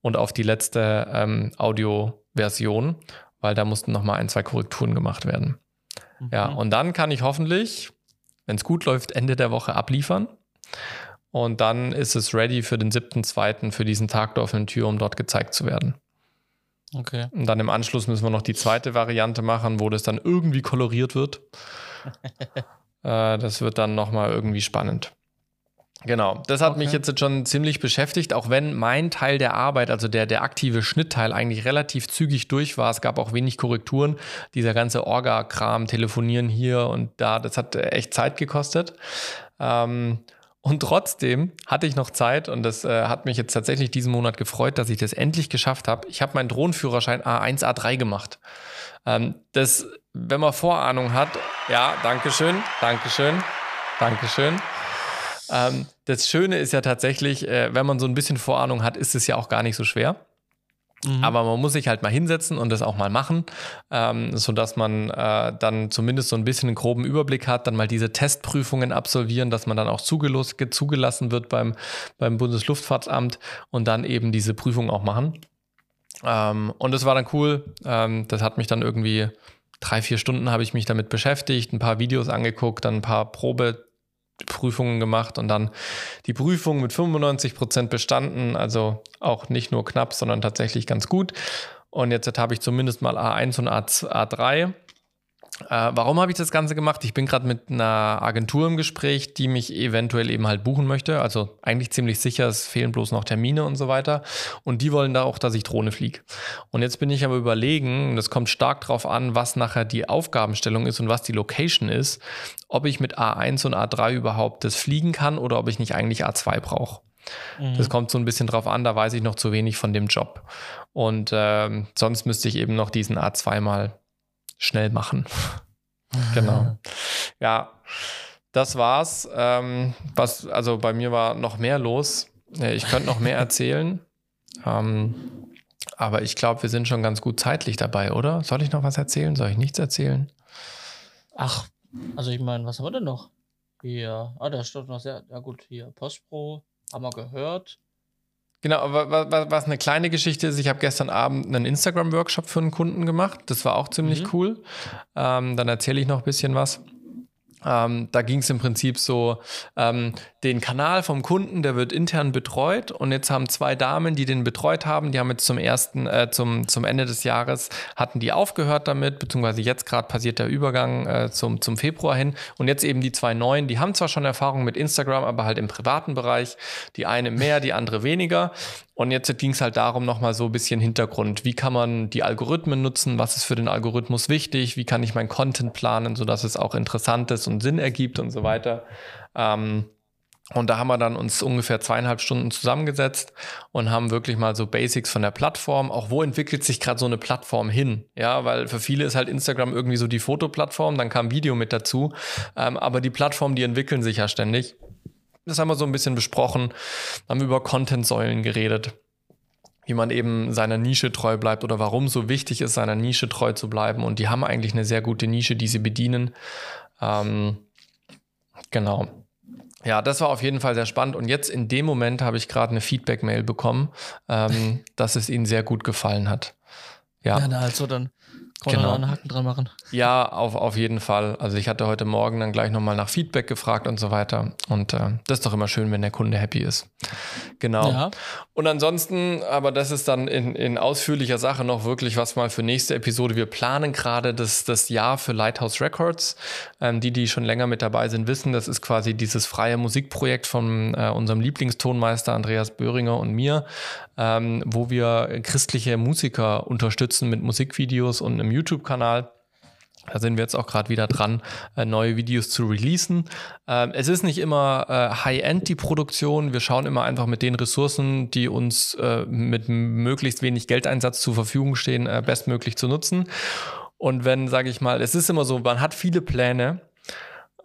und auf die letzte ähm, Audio-Version, weil da mussten noch mal ein, zwei Korrekturen gemacht werden. Mhm. Ja, und dann kann ich hoffentlich, wenn es gut läuft, Ende der Woche abliefern. Und dann ist es ready für den 7.2. für diesen Tag der offenen Tür, um dort gezeigt zu werden. Okay. Und dann im Anschluss müssen wir noch die zweite Variante machen, wo das dann irgendwie koloriert wird. äh, das wird dann nochmal irgendwie spannend. Genau, das hat okay. mich jetzt schon ziemlich beschäftigt, auch wenn mein Teil der Arbeit, also der, der aktive Schnittteil, eigentlich relativ zügig durch war. Es gab auch wenig Korrekturen. Dieser ganze Orga-Kram, Telefonieren hier und da, das hat echt Zeit gekostet. Ähm, und trotzdem hatte ich noch Zeit und das äh, hat mich jetzt tatsächlich diesen Monat gefreut, dass ich das endlich geschafft habe. Ich habe meinen Drohnenführerschein A1, A3 gemacht. Ähm, das, wenn man Vorahnung hat, ja, Dankeschön, Dankeschön. Dankeschön. Ähm, das Schöne ist ja tatsächlich, äh, wenn man so ein bisschen Vorahnung hat, ist es ja auch gar nicht so schwer. Mhm. Aber man muss sich halt mal hinsetzen und das auch mal machen, ähm, sodass man äh, dann zumindest so ein bisschen einen groben Überblick hat, dann mal diese Testprüfungen absolvieren, dass man dann auch zugelassen wird beim, beim Bundesluftfahrtsamt und dann eben diese Prüfung auch machen. Ähm, und das war dann cool. Ähm, das hat mich dann irgendwie drei, vier Stunden habe ich mich damit beschäftigt, ein paar Videos angeguckt, dann ein paar Probe Prüfungen gemacht und dann die Prüfung mit 95 Prozent bestanden. Also auch nicht nur knapp, sondern tatsächlich ganz gut. Und jetzt habe ich zumindest mal A1 und A3. Äh, warum habe ich das Ganze gemacht? Ich bin gerade mit einer Agentur im Gespräch, die mich eventuell eben halt buchen möchte. Also eigentlich ziemlich sicher, es fehlen bloß noch Termine und so weiter. Und die wollen da auch, dass ich Drohne fliege. Und jetzt bin ich aber überlegen, das kommt stark darauf an, was nachher die Aufgabenstellung ist und was die Location ist, ob ich mit A1 und A3 überhaupt das fliegen kann oder ob ich nicht eigentlich A2 brauche. Mhm. Das kommt so ein bisschen drauf an, da weiß ich noch zu wenig von dem Job. Und äh, sonst müsste ich eben noch diesen A2 mal schnell machen. genau. Ja, das war's. Ähm, was, also bei mir war noch mehr los. Äh, ich könnte noch mehr erzählen. Ähm, aber ich glaube, wir sind schon ganz gut zeitlich dabei, oder? Soll ich noch was erzählen? Soll ich nichts erzählen? Ach, also ich meine, was haben wir denn noch? Hier, ah, da steht noch sehr, ja gut, hier Postpro, haben wir gehört. Genau, was, was eine kleine Geschichte ist, ich habe gestern Abend einen Instagram-Workshop für einen Kunden gemacht. Das war auch ziemlich mhm. cool. Ähm, dann erzähle ich noch ein bisschen was. Ähm, da ging es im Prinzip so, ähm, den Kanal vom Kunden, der wird intern betreut und jetzt haben zwei Damen, die den betreut haben, die haben jetzt zum ersten, äh, zum, zum Ende des Jahres, hatten die aufgehört damit, beziehungsweise jetzt gerade passiert der Übergang äh, zum, zum Februar hin und jetzt eben die zwei neuen, die haben zwar schon Erfahrung mit Instagram, aber halt im privaten Bereich, die eine mehr, die andere weniger und jetzt ging es halt darum, nochmal so ein bisschen Hintergrund. Wie kann man die Algorithmen nutzen? Was ist für den Algorithmus wichtig? Wie kann ich mein Content planen, sodass es auch interessant ist und Sinn ergibt und so weiter? Ähm, und da haben wir dann uns ungefähr zweieinhalb Stunden zusammengesetzt und haben wirklich mal so Basics von der Plattform. Auch wo entwickelt sich gerade so eine Plattform hin? Ja, weil für viele ist halt Instagram irgendwie so die Fotoplattform, dann kam Video mit dazu. Ähm, aber die Plattformen, die entwickeln sich ja ständig. Das haben wir so ein bisschen besprochen, haben über Content-Säulen geredet, wie man eben seiner Nische treu bleibt oder warum so wichtig ist, seiner Nische treu zu bleiben. Und die haben eigentlich eine sehr gute Nische, die sie bedienen. Ähm, genau. Ja, das war auf jeden Fall sehr spannend. Und jetzt in dem Moment habe ich gerade eine Feedback-Mail bekommen, ähm, dass es ihnen sehr gut gefallen hat. Ja, ja also dann kann genau. einen Haken dran machen. Ja, auf, auf jeden Fall. Also ich hatte heute Morgen dann gleich nochmal nach Feedback gefragt und so weiter. Und äh, das ist doch immer schön, wenn der Kunde happy ist. Genau. Ja. Und ansonsten, aber das ist dann in, in ausführlicher Sache noch wirklich was mal für nächste Episode. Wir planen gerade das, das Jahr für Lighthouse Records. Ähm, die, die schon länger mit dabei sind, wissen, das ist quasi dieses freie Musikprojekt von äh, unserem Lieblingstonmeister Andreas Böhringer und mir, ähm, wo wir christliche Musiker unterstützen mit Musikvideos und einem YouTube-Kanal. Da sind wir jetzt auch gerade wieder dran, äh, neue Videos zu releasen. Ähm, es ist nicht immer äh, High-End die Produktion. Wir schauen immer einfach mit den Ressourcen, die uns äh, mit möglichst wenig Geldeinsatz zur Verfügung stehen, bestmöglich zu nutzen. Und wenn, sage ich mal, es ist immer so, man hat viele Pläne,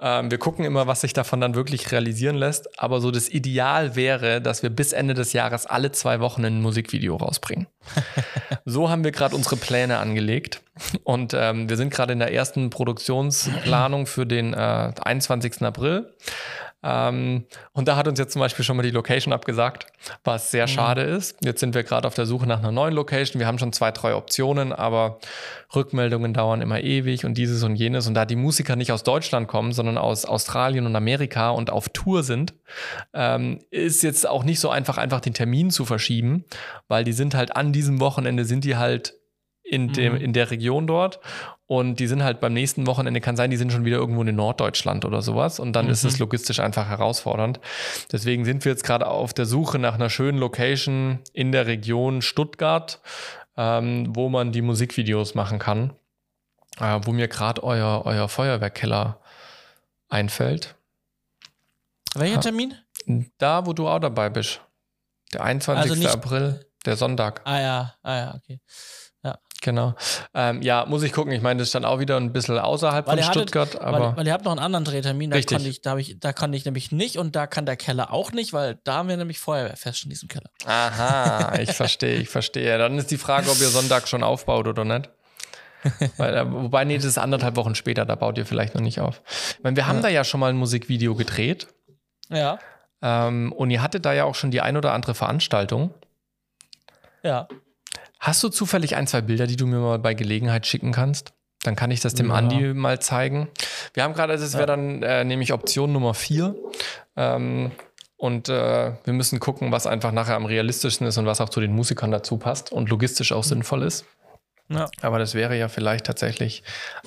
ähm, wir gucken immer, was sich davon dann wirklich realisieren lässt. Aber so das Ideal wäre, dass wir bis Ende des Jahres alle zwei Wochen ein Musikvideo rausbringen. so haben wir gerade unsere Pläne angelegt. Und ähm, wir sind gerade in der ersten Produktionsplanung für den äh, 21. April. Ähm, und da hat uns jetzt zum Beispiel schon mal die Location abgesagt, was sehr mhm. schade ist. Jetzt sind wir gerade auf der Suche nach einer neuen Location. Wir haben schon zwei, drei Optionen, aber Rückmeldungen dauern immer ewig und dieses und jenes. Und da die Musiker nicht aus Deutschland kommen, sondern aus Australien und Amerika und auf Tour sind, ähm, ist jetzt auch nicht so einfach, einfach den Termin zu verschieben, weil die sind halt an diesem Wochenende sind die halt in, dem, mhm. in der Region dort. Und die sind halt beim nächsten Wochenende, kann sein, die sind schon wieder irgendwo in Norddeutschland oder sowas. Und dann mhm. ist es logistisch einfach herausfordernd. Deswegen sind wir jetzt gerade auf der Suche nach einer schönen Location in der Region Stuttgart, ähm, wo man die Musikvideos machen kann. Äh, wo mir gerade euer, euer Feuerwehrkeller einfällt. Welcher Termin? Da, wo du auch dabei bist. Der 21. Also April, der Sonntag. Ah ja, ah ja, okay. Genau. Ähm, ja, muss ich gucken. Ich meine, das ist dann auch wieder ein bisschen außerhalb Weil von hattet- Stuttgart, aber Weil, weil ihr habt noch einen anderen Drehtermin, da Richtig. kann ich, da, hab ich, da kann ich nämlich nicht und da kann der Keller auch nicht, weil da haben wir nämlich Feuerwehrfest in diesem Keller. Aha, ich verstehe, ich verstehe. Dann ist die Frage, ob ihr Sonntag schon aufbaut oder nicht. Weil, äh, wobei, nee, das ist anderthalb Wochen später, da baut ihr vielleicht noch nicht auf. Ich meine, wir haben Ja. da ja schon mal ein Musikvideo gedreht Ja, ähm, und ihr hattet da ja auch schon die ein oder andere Veranstaltung. ja. Hast du zufällig ein, zwei Bilder, die du mir mal bei Gelegenheit schicken kannst? Dann kann ich das dem Ja. Andi mal zeigen. Wir haben gerade, also es wäre dann äh, nämlich Option Nummer vier. Ähm, und äh, wir müssen gucken, was einfach nachher am realistischsten ist und was auch zu den Musikern dazu passt und logistisch auch sinnvoll ist. Ja. Aber das wäre ja vielleicht tatsächlich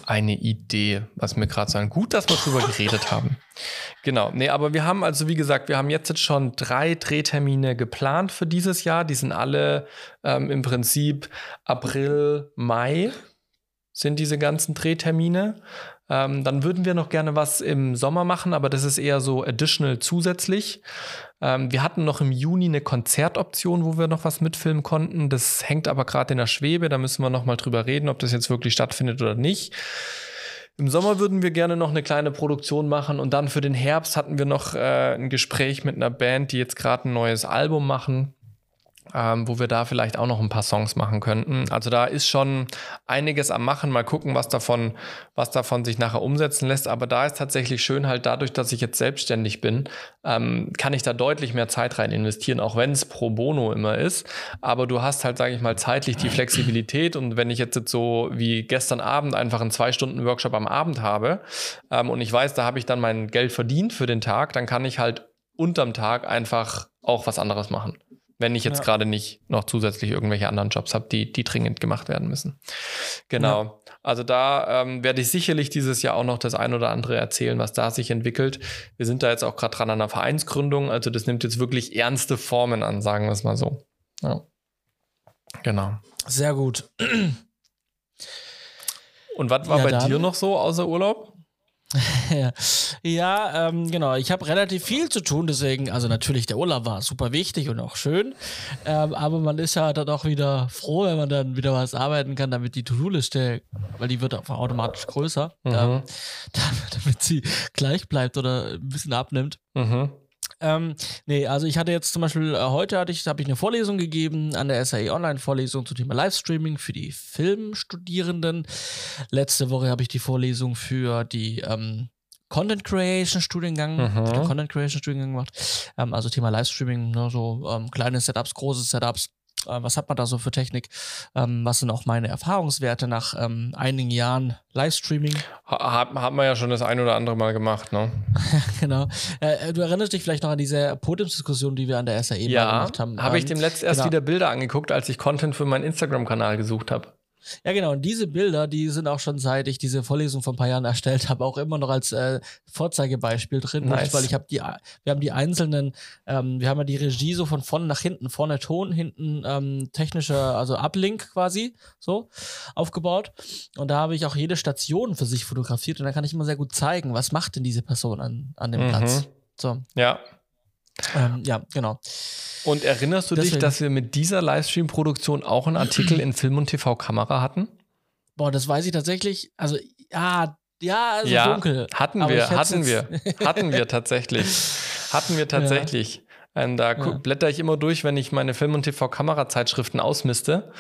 eine Idee, was mir gerade sagen. Gut, dass wir drüber geredet haben. Genau. Nee, aber wir haben also, wie gesagt, wir haben jetzt, jetzt schon drei Drehtermine geplant für dieses Jahr. Die sind alle ähm, im Prinzip April, Mai sind diese ganzen Drehtermine. Ähm, dann würden wir noch gerne was im Sommer machen, aber das ist eher so additional zusätzlich. Ähm, wir hatten noch im Juni eine Konzertoption, wo wir noch was mitfilmen konnten. Das hängt aber gerade in der Schwebe. Da müssen wir noch mal drüber reden, ob das jetzt wirklich stattfindet oder nicht. Im Sommer würden wir gerne noch eine kleine Produktion machen und dann für den Herbst hatten wir noch äh, ein Gespräch mit einer Band, die jetzt gerade ein neues Album machen, ähm, wo wir da vielleicht auch noch ein paar Songs machen könnten. Also da ist schon einiges am Machen. Mal gucken, was davon, was davon sich nachher umsetzen lässt. Aber da ist tatsächlich schön halt dadurch, dass ich jetzt selbstständig bin, ähm, kann ich da deutlich mehr Zeit rein investieren, auch wenn es pro bono immer ist. Aber du hast halt, sage ich mal, zeitlich die Flexibilität. Und wenn ich jetzt, jetzt so wie gestern Abend einfach einen zwei Stunden Workshop am Abend habe ähm, und ich weiß, da habe ich dann mein Geld verdient für den Tag, dann kann ich halt unterm Tag einfach auch was anderes machen. Wenn ich jetzt Ja. gerade nicht noch zusätzlich irgendwelche anderen Jobs habe, die, die dringend gemacht werden müssen. Genau. Also da ähm, werde ich sicherlich dieses Jahr auch noch das ein oder andere erzählen, was da sich entwickelt. Wir sind da jetzt auch gerade dran an einer Vereinsgründung. Also das nimmt jetzt wirklich ernste Formen an, sagen wir es mal so. Ja. Genau. Sehr gut. Und was war Ja, bei dir noch so außer Urlaub? ja, ähm, genau. Ich habe relativ viel zu tun, deswegen, also natürlich, der Urlaub war super wichtig und auch schön. Ähm, aber man ist ja dann auch wieder froh, wenn man dann wieder was arbeiten kann, damit die To-Do-Liste, weil die wird einfach automatisch größer, Mhm. ähm, damit sie gleich bleibt oder ein bisschen abnimmt. Mhm. Ähm, nee, also ich hatte jetzt zum Beispiel, äh, heute hatte ich, habe ich eine Vorlesung gegeben an der SAE Online-Vorlesung zum Thema Livestreaming für die Filmstudierenden. Letzte Woche habe ich die Vorlesung für die ähm, Content Creation Studiengang, Mhm. Content Creation Studiengang gemacht. Ähm, also Thema Livestreaming, ne, so ähm, kleine Setups, große Setups. Äh, was hat man da so für Technik? Ähm, was sind auch meine Erfahrungswerte nach ähm, einigen Jahren Livestreaming? Ha- Hat, hat man ja schon das ein oder andere Mal gemacht, ne? genau. Äh, du erinnerst dich vielleicht noch an diese Podiumsdiskussion, die wir an der SAE mal Ja, gemacht haben. habe ich Ähm, dem letzt erst genau. wieder Bilder angeguckt, als ich Content für meinen Instagram-Kanal gesucht habe. Ja, genau. Und diese Bilder, die sind auch schon seit ich diese Vorlesung vor ein paar Jahren erstellt habe, auch immer noch als äh, Vorzeigebeispiel drin. Nice. Weil ich habe die, wir haben die einzelnen, ähm, wir haben ja die Regie so von vorne nach hinten, vorne Ton, hinten ähm, technischer, also Uplink quasi, so aufgebaut. Und da habe ich auch jede Station für sich fotografiert und da kann ich immer sehr gut zeigen, was macht denn diese Person an, an dem Mhm. Platz. So, Ja. Ähm, ja, genau. Und erinnerst du dich, Deswegen. dass wir mit dieser Livestream-Produktion auch einen Artikel in Film und TV Kamera hatten? Boah, das weiß ich tatsächlich. Also, ja, ja, also ja, dunkel. hatten Aber wir, hatten wir, hatten wir tatsächlich. Hatten wir tatsächlich. Und da gu- Ja. blätter ich immer durch, wenn ich meine Film- und TV-Kamera-Zeitschriften ausmiste.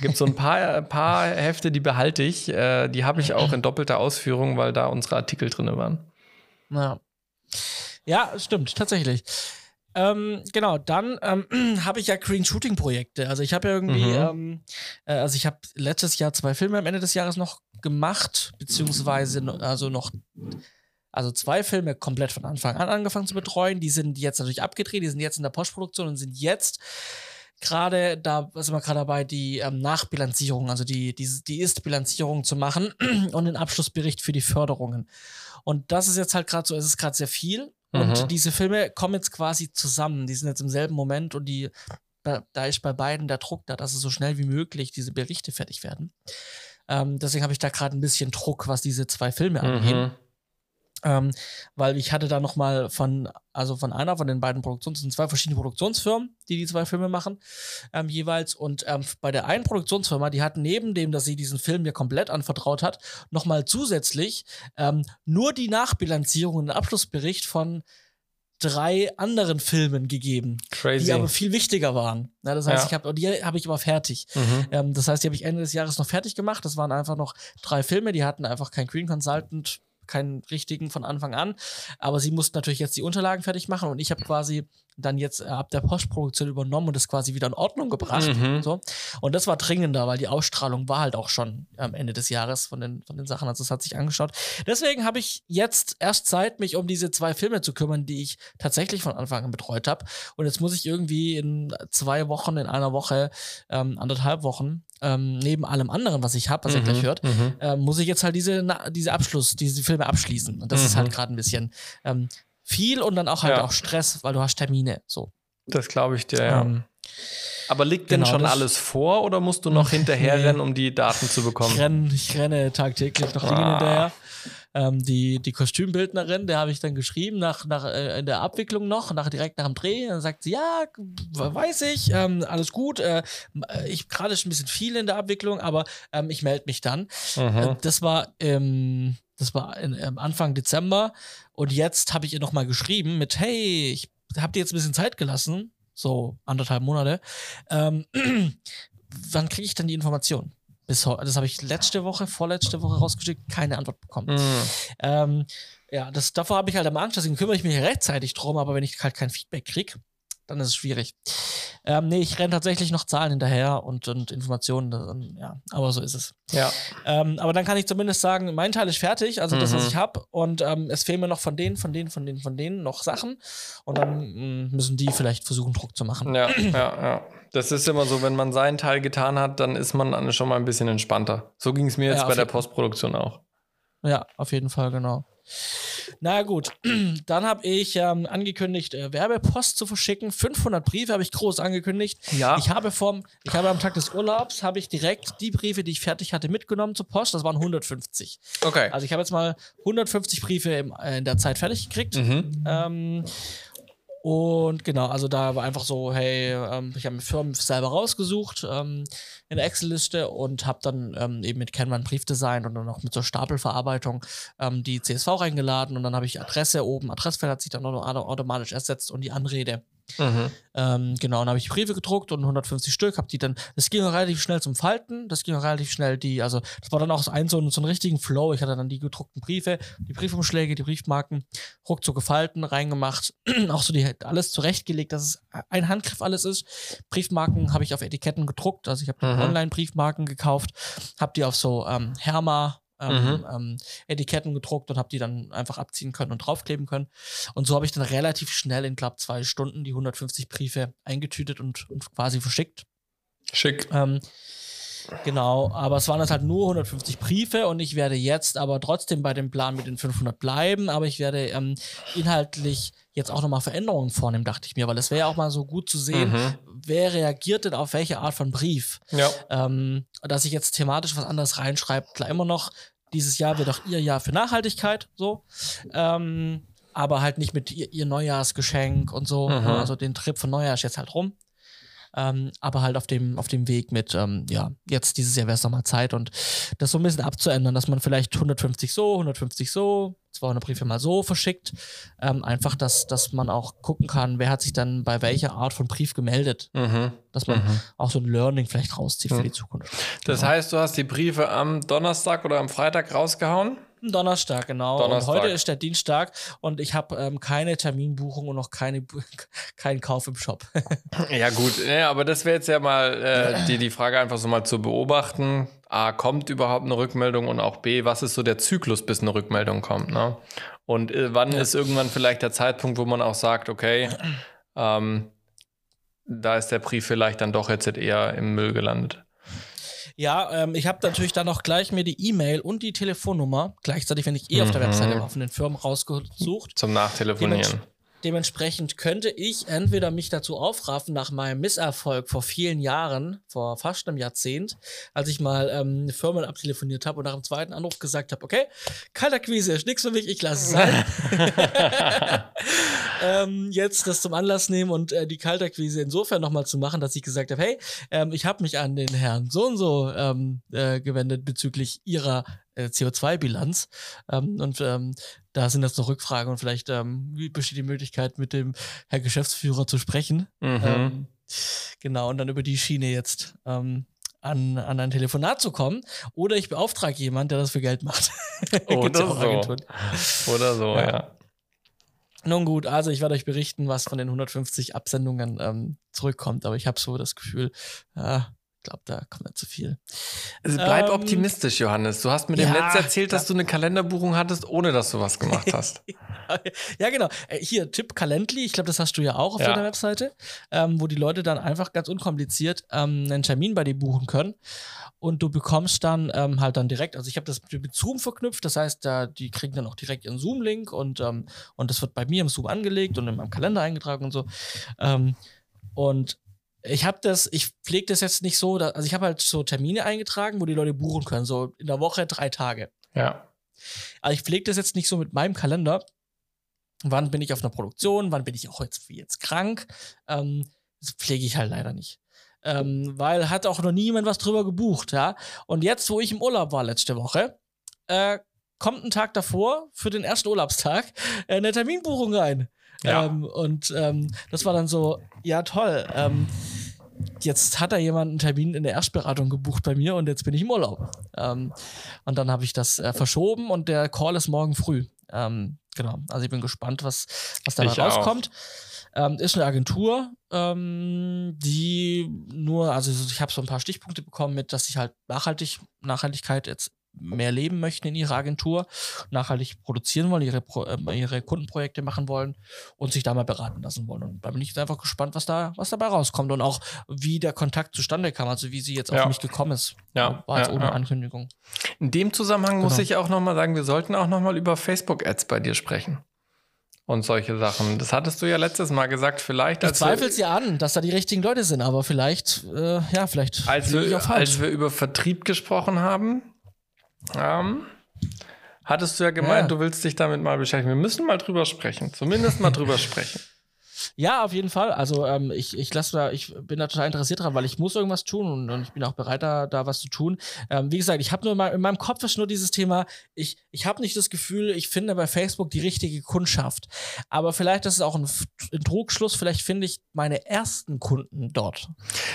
Gibt so ein paar, äh, paar Hefte, die behalte ich. Äh, die habe ich auch in doppelter Ausführung, weil da unsere Artikel drin waren. Ja. Ja, stimmt, tatsächlich. Ähm, genau, dann ähm, habe ich ja Green Shooting Projekte. Also ich habe ja irgendwie, Mhm. ähm, äh, also ich habe letztes Jahr zwei Filme am Ende des Jahres noch gemacht, beziehungsweise no- also noch, also zwei Filme komplett von Anfang an angefangen zu betreuen. Die sind jetzt natürlich abgedreht, die sind jetzt in der Postproduktion und sind jetzt gerade da sind wir gerade dabei, die ähm, Nachbilanzierung, also die, die, die Ist-Bilanzierung zu machen und den Abschlussbericht für die Förderungen. Und das ist jetzt halt gerade so, es ist gerade sehr viel. Und Mhm. diese Filme kommen jetzt quasi zusammen. Die sind jetzt im selben Moment und die, da, ist bei beiden der Druck da, dass es so schnell wie möglich diese Berichte fertig werden. Ähm, deswegen habe ich da gerade ein bisschen Druck, was diese zwei Filme angeht. Mhm. Ähm, weil ich hatte da noch mal von, also von einer von den beiden Produktions, sind zwei verschiedene Produktionsfirmen, die die zwei Filme machen, ähm, jeweils. Und ähm, bei der einen Produktionsfirma, die hat neben dem, dass sie diesen Film mir komplett anvertraut hat, noch mal zusätzlich ähm, nur die Nachbilanzierung und den Abschlussbericht von drei anderen Filmen gegeben, Crazy. die aber viel wichtiger waren. Ja, das heißt, Ja. ich habe die habe ich aber fertig. Mhm. Ähm, das heißt, die habe ich Ende des Jahres noch fertig gemacht. Das waren einfach noch drei Filme, die hatten einfach keinen Green Consultant, keinen richtigen von Anfang an. Aber sie mussten natürlich jetzt die Unterlagen fertig machen und ich habe quasi dann jetzt äh, ab der Postproduktion übernommen und das quasi wieder in Ordnung gebracht. Mhm. So. Und das war dringender, weil die Ausstrahlung war halt auch schon am Ende des Jahres von den, von den Sachen. Also das hat sich angeschaut. Deswegen habe ich jetzt erst Zeit, mich um diese zwei Filme zu kümmern, die ich tatsächlich von Anfang an betreut habe. Und jetzt muss ich irgendwie in zwei Wochen, in einer Woche, ähm, anderthalb Wochen, ähm, neben allem anderen, was ich habe, was ihr gleich hört, Mhm. ähm, muss ich jetzt halt diese, na, diese Abschluss, diese Filme abschließen. Und das ist Mhm. halt gerade ein bisschen ähm, viel und dann auch halt Ja. auch Stress, weil du hast Termine. So. Das glaube ich dir, ja. Ähm, Aber liegt genau, denn schon alles vor oder musst du noch hinterher Nee. rennen, um die Daten zu bekommen? Ich renne, ich renne tagtäglich noch Dinge Ah. hinterher. Ähm, die, die Kostümbildnerin, der habe ich dann geschrieben, nach, nach, äh, in der Abwicklung noch, nach, direkt nach dem Dreh. Dann sagt sie, ja, weiß ich, ähm, alles gut. Äh, ich gerade ist ein bisschen viel in der Abwicklung, aber ähm, ich melde mich dann. Äh, Mhm. das war, ähm, das war in, Anfang Dezember und jetzt habe ich ihr nochmal geschrieben mit, hey, ich habe dir jetzt ein bisschen Zeit gelassen, so anderthalb Monate. Ähm, wann kriege ich dann die Information? Bis heute, das habe ich letzte Woche, vorletzte Woche rausgeschickt, keine Antwort bekommen. Mhm. Ähm, ja, das, davor habe ich halt am Angst, deswegen kümmere ich mich rechtzeitig drum, aber wenn ich halt kein Feedback kriege, dann ist es schwierig. Ähm, nee, ich renne tatsächlich noch Zahlen hinterher und, und Informationen, und, ja, aber so ist es. Ja. Ähm, aber dann kann ich zumindest sagen, mein Teil ist fertig, also das, was Mhm. ich habe. Und ähm, es fehlen mir noch von denen, von denen, von denen, von denen noch Sachen. Und dann mh, müssen die vielleicht versuchen, Druck zu machen. Ja, ja, ja. Das ist immer so, wenn man seinen Teil getan hat, dann ist man an- schon mal ein bisschen entspannter. So ging es mir jetzt Ja, bei der Postproduktion auch. Ja, auf jeden Fall, genau. Na gut, dann habe ich ähm, angekündigt, äh, Werbepost zu verschicken. 500 Briefe habe ich groß angekündigt. Ja. Ich habe vom, ich habe am Tag des Urlaubs habe ich direkt die Briefe, die ich fertig hatte, mitgenommen zur Post. Das waren 150. Okay. Also ich habe jetzt mal 150 Briefe im, äh, in der Zeit fertig gekriegt. Mhm. Ähm, und genau, also da war einfach so, hey, ähm, ich habe mir Firmen selber rausgesucht ähm, in der Excel-Liste und habe dann ähm, eben mit Canva ein Briefdesign und dann auch mit so Stapelverarbeitung ähm, die CSV reingeladen und dann habe ich Adresse oben, Adressfeld hat sich dann auto- automatisch ersetzt und die Anrede. Mhm. Ähm, genau, dann habe ich Briefe gedruckt und 150 Stück, habe die dann, das ging relativ schnell zum Falten, das ging relativ schnell die, also das war dann auch so ein, so, ein- so einen richtigen Flow. Ich hatte dann die gedruckten Briefe, die Briefumschläge, die Briefmarken, ruckzuck gefalten, reingemacht, auch so die alles zurechtgelegt, dass es ein Handgriff alles ist. Briefmarken habe ich auf Etiketten gedruckt, also ich habe Mhm. Online-Briefmarken gekauft, habe die auf so ähm, Herma ähm, Mhm. ähm, Etiketten gedruckt und habe die dann einfach abziehen können und draufkleben können. Und so habe ich dann relativ schnell in, glaube zwei Stunden die 150 Briefe eingetütet und, und quasi verschickt. Schick. Ähm, genau, aber es waren jetzt halt nur 150 Briefe und ich werde jetzt aber trotzdem bei dem Plan mit den 500 bleiben, aber ich werde ähm, inhaltlich jetzt auch nochmal Veränderungen vornehmen, dachte ich mir, weil es wäre ja auch mal so gut zu sehen, Mhm. wer reagiert denn auf welche Art von Brief. Ja. Ähm, dass ich jetzt thematisch was anderes reinschreibe, klar immer noch, dieses Jahr wird auch ihr Jahr für Nachhaltigkeit, so. Ähm, aber halt nicht mit ihr, ihr Neujahrsgeschenk und so. Mhm. Also den Trip von Neujahr ist jetzt halt rum. Ähm, aber halt auf dem, auf dem Weg mit, ähm, ja, jetzt dieses Jahr wäre es nochmal Zeit und das so ein bisschen abzuändern, dass man vielleicht 150 so, 150 so, 200 Briefe mal so verschickt. Ähm, einfach, dass, dass man auch gucken kann, wer hat sich dann bei welcher Art von Brief gemeldet. Mhm. Dass man Mhm. auch so ein Learning vielleicht rauszieht für Mhm. die Zukunft. Das Genau. heißt, du hast die Briefe am Donnerstag oder am Freitag rausgehauen? Donnerstag, genau. Donnerstag. Und heute ist der Dienstag und ich habe ähm, keine Terminbuchung und noch keine, keinen Kauf im Shop. Ja, gut, ja, aber das wäre jetzt ja mal äh, die, die Frage einfach so mal zu beobachten. A, kommt überhaupt eine Rückmeldung und auch B, was ist so der Zyklus, bis eine Rückmeldung kommt, ne? Und äh, wann ist irgendwann vielleicht der Zeitpunkt, wo man auch sagt, okay, ähm, da ist der Brief vielleicht dann doch jetzt eher im Müll gelandet. Ja, ähm, ich habe natürlich dann auch gleich mir die E-Mail und die Telefonnummer gleichzeitig, wenn ich eh auf der Mhm. Webseite war, von den Firmen rausgesucht. Zum Nachtelefonieren. Dementsprechend könnte ich entweder mich dazu aufraffen, nach meinem Misserfolg vor vielen Jahren, vor fast einem Jahrzehnt, als ich mal ähm, Firmen abtelefoniert habe und nach dem zweiten Anruf gesagt habe, okay, Kalterquise ist nichts für mich, ich lasse es sein. ähm, jetzt das zum Anlass nehmen und äh, die Kalterquise insofern nochmal zu machen, dass ich gesagt habe, hey, ähm, ich habe mich an den Herrn so und so ähm, äh, gewendet bezüglich ihrer äh, CO2-Bilanz. Ähm, und ähm, da sind jetzt noch Rückfragen und vielleicht ähm, besteht die Möglichkeit, mit dem Herr Geschäftsführer zu sprechen. Mhm. Ähm, genau, und dann über die Schiene jetzt ähm, an, an ein Telefonat zu kommen. Oder ich beauftrage jemanden, der das für Geld macht. Oder so. Oder so, ja. ja. Nun gut, also ich werde euch berichten, was von den 150 Absendungen ähm, zurückkommt, aber ich habe so das Gefühl, äh, ich glaube, da kommt nicht zu viel. Also bleib ähm, optimistisch, Johannes. Du hast mir ja, dem Netz erzählt, dass du eine Kalenderbuchung hattest, ohne dass du was gemacht hast. ja, genau. Äh, hier, Tipp Calendly, ich glaube, das hast du ja auch auf ja. deiner Webseite, ähm, wo die Leute dann einfach ganz unkompliziert ähm, einen Termin bei dir buchen können. Und du bekommst dann ähm, halt dann direkt, also ich habe das mit Zoom verknüpft, das heißt, da, die kriegen dann auch direkt ihren Zoom-Link und, ähm, und das wird bei mir im Zoom angelegt und in meinem Kalender eingetragen und so. Ähm, und ich habe das, ich pflege das jetzt nicht so, dass, also ich habe halt so Termine eingetragen, wo die Leute buchen können, so in der Woche drei Tage. Ja. Aber ich pflege das jetzt nicht so mit meinem Kalender. Wann bin ich auf einer Produktion, wann bin ich auch jetzt, jetzt krank? Ähm, das pflege ich halt leider nicht. Ähm, weil hat auch noch niemand was drüber gebucht, ja. Und jetzt, wo ich im Urlaub war letzte Woche, äh, kommt ein Tag davor für den ersten Urlaubstag äh, eine Terminbuchung rein. Ja. Ähm, und ähm, das war dann so, ja toll. Ähm, jetzt hat da jemand einen Termin in der Erstberatung gebucht bei mir und jetzt bin ich im Urlaub. Ähm, und dann habe ich das äh, verschoben und der Call ist morgen früh. Ähm, genau. Also ich bin gespannt, was, was da rauskommt. Ähm, ist eine Agentur, ähm, die nur, also ich habe so ein paar Stichpunkte bekommen mit, dass ich halt nachhaltig, Nachhaltigkeit jetzt mehr leben möchten in ihrer Agentur, nachhaltig produzieren wollen, ihre, äh, ihre Kundenprojekte machen wollen und sich da mal beraten lassen wollen. Und da bin ich jetzt einfach gespannt, was da, was dabei rauskommt und auch wie der Kontakt zustande kam, also wie sie jetzt ja. auf mich gekommen ist. Ja. War jetzt ja, ohne ja. Ankündigung. In dem Zusammenhang genau. muss ich auch nochmal sagen, wir sollten auch nochmal über Facebook-Ads bei dir sprechen und solche Sachen. Das hattest du ja letztes Mal gesagt, vielleicht. Ich zweifle es ja an, dass da die richtigen Leute sind, aber vielleicht, äh, ja, vielleicht. Als wir, als wir über Vertrieb gesprochen haben, ähm, hattest du ja gemeint, ja. du willst dich damit mal beschäftigen. Wir müssen mal drüber sprechen. Zumindest mal drüber sprechen. Ja, auf jeden Fall. Also ähm, ich, ich lasse da, ich bin da total interessiert dran, weil ich muss irgendwas tun und, und ich bin auch bereit, da, da was zu tun. Ähm, wie gesagt, ich habe nur mal in meinem Kopf ist nur dieses Thema, ich, ich habe nicht das Gefühl, ich finde bei Facebook die richtige Kundschaft. Aber vielleicht ist es auch ein, ein Trugschluss, vielleicht finde ich meine ersten Kunden dort.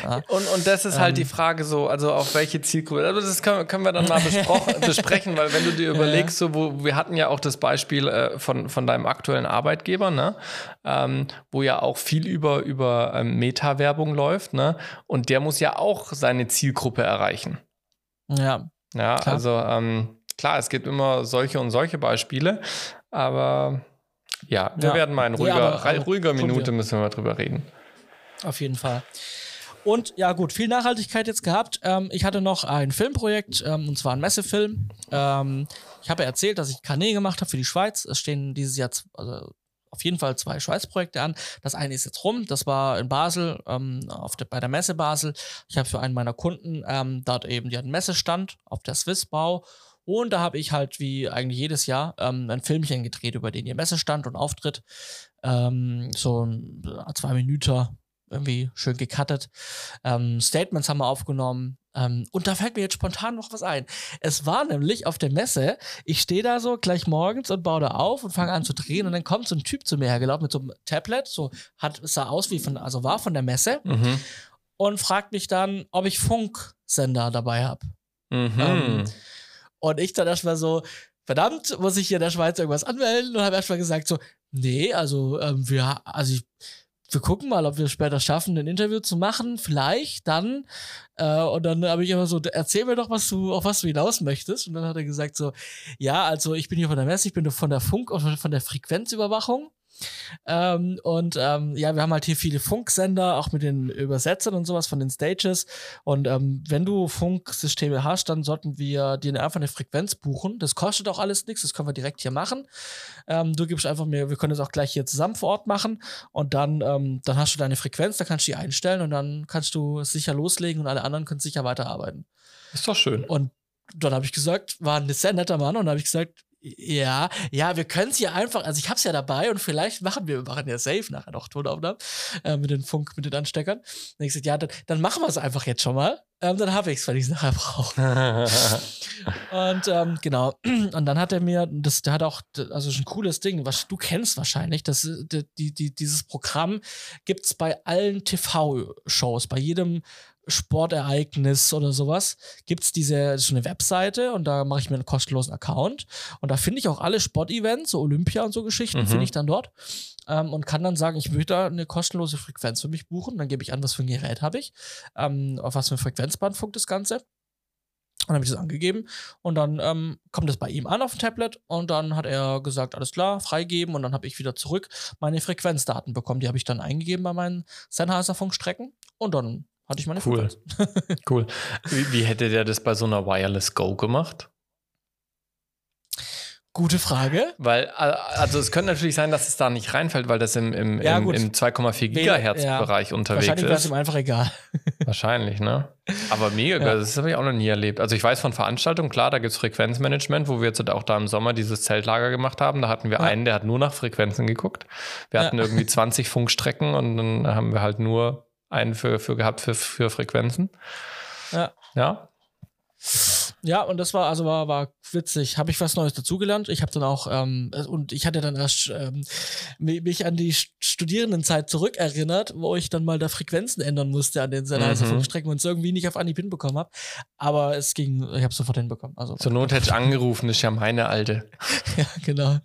Ja. Und, und das ist halt ähm, die Frage so, also auf welche Zielgruppe. Also das können, können wir dann mal besprechen, weil wenn du dir überlegst, so, wo wir hatten ja auch das Beispiel äh, von, von deinem aktuellen Arbeitgeber, ne? Ähm, wo ja auch viel über, über ähm, Meta-Werbung läuft, ne? Und der muss ja auch seine Zielgruppe erreichen. Ja. Ja, klar. also ähm, klar, es gibt immer solche und solche Beispiele, aber ja, wir ja. werden mal in ruhiger, ja, ruhiger Minute müssen wir mal drüber reden. Auf jeden Fall. Und ja, gut, viel Nachhaltigkeit jetzt gehabt. Ähm, ich hatte noch ein Filmprojekt, ähm, und zwar ein Messefilm. Ähm, ich habe ja erzählt, dass ich Kanä gemacht habe für die Schweiz. Es stehen dieses Jahr also auf jeden Fall zwei Schweißprojekte an. Das eine ist jetzt rum, das war in Basel, ähm, auf der, bei der Messe Basel. Ich habe für einen meiner Kunden ähm, dort eben, die hatten Messestand auf der Swissbau. Und da habe ich halt wie eigentlich jedes Jahr ähm, ein Filmchen gedreht über den ihr Messestand und Auftritt. Ähm, so zwei Minuten irgendwie schön gecuttet. Ähm, Statements haben wir aufgenommen. Ähm, und da fällt mir jetzt spontan noch was ein. Es war nämlich auf der Messe, ich stehe da so gleich morgens und baue da auf und fange an zu drehen und dann kommt so ein Typ zu mir hergelaufen mit so einem Tablet, so hat, sah aus wie von, also war von der Messe mhm. und fragt mich dann, ob ich Funksender dabei habe. Mhm. Ähm, und ich dann erstmal so, verdammt, muss ich hier in der Schweiz irgendwas anmelden und habe erstmal gesagt so, nee, also ähm, wir, also ich wir gucken mal, ob wir es später schaffen, ein Interview zu machen. Vielleicht dann. Äh, und dann habe ich immer so, erzähl mir doch, was du, auf was du hinaus möchtest. Und dann hat er gesagt so, ja, also ich bin hier von der Messe, ich bin von der Funk, von der Frequenzüberwachung. Ähm, und ähm, ja, wir haben halt hier viele Funksender, auch mit den Übersetzern und sowas von den Stages. Und ähm, wenn du Funksysteme hast, dann sollten wir dir einfach eine Frequenz buchen. Das kostet auch alles nichts, das können wir direkt hier machen. Ähm, du gibst einfach mir, wir können das auch gleich hier zusammen vor Ort machen. Und dann, ähm, dann hast du deine Frequenz, da kannst du die einstellen und dann kannst du sicher loslegen und alle anderen können sicher weiterarbeiten. Ist doch schön. Und dann habe ich gesagt, war ein sehr netter Mann und habe ich gesagt, ja, ja, wir können es hier einfach, also ich habe es ja dabei und vielleicht machen wir, wir machen ja safe nachher noch Tonaufnahmen äh, mit den Funk, mit den Ansteckern. Und ich gesagt, ja, dann, dann machen wir es einfach jetzt schon mal. Ähm, dann habe ich es, weil ich es nachher brauche. und ähm, genau, und dann hat er mir, das, der hat auch, also schon ein cooles Ding, was du kennst wahrscheinlich, das, die, die, dieses Programm gibt es bei allen TV-Shows, bei jedem Sportereignis oder sowas, gibt es diese so eine Webseite und da mache ich mir einen kostenlosen Account und da finde ich auch alle Sportevents, so Olympia und so Geschichten, mhm. finde ich dann dort ähm, und kann dann sagen, ich möchte da eine kostenlose Frequenz für mich buchen. Dann gebe ich an, was für ein Gerät habe ich, ähm, auf was für ein Frequenzband funkt das Ganze. Und dann habe ich das angegeben und dann ähm, kommt das bei ihm an auf dem Tablet und dann hat er gesagt, alles klar, freigeben und dann habe ich wieder zurück meine Frequenzdaten bekommen. Die habe ich dann eingegeben bei meinen Sennheiser Funkstrecken und dann hatte ich meine Cool. cool. Wie, wie hätte der das bei so einer Wireless Go gemacht? Gute Frage. Weil, also es könnte natürlich sein, dass es da nicht reinfällt, weil das im, im, ja, im, im 2,4 Gigahertz-Bereich ja. unterwegs Wahrscheinlich ist. Wahrscheinlich wäre es ihm einfach egal. Wahrscheinlich, ne? Aber mega geil, ja. das habe ich auch noch nie erlebt. Also ich weiß von Veranstaltungen, klar, da gibt es Frequenzmanagement, wo wir jetzt auch da im Sommer dieses Zeltlager gemacht haben. Da hatten wir einen, der hat nur nach Frequenzen geguckt. Wir hatten irgendwie 20 Funkstrecken und dann haben wir halt nur einen für, für gehabt für, für Frequenzen. Ja. Ja. Ja, und das war also war, war witzig. Habe ich was Neues dazugelernt. Ich habe dann auch ähm, und ich hatte dann erst ähm, mich an die Studierendenzeit zurückerinnert, wo ich dann mal da Frequenzen ändern musste an den Sennheiser-Funkstrecken mhm. und es irgendwie nicht auf Anhieb hinbekommen habe. Aber es ging, ich habe sofort hinbekommen. Also Zur Not hätte ich angerufen, ist ja meine alte. ja, genau.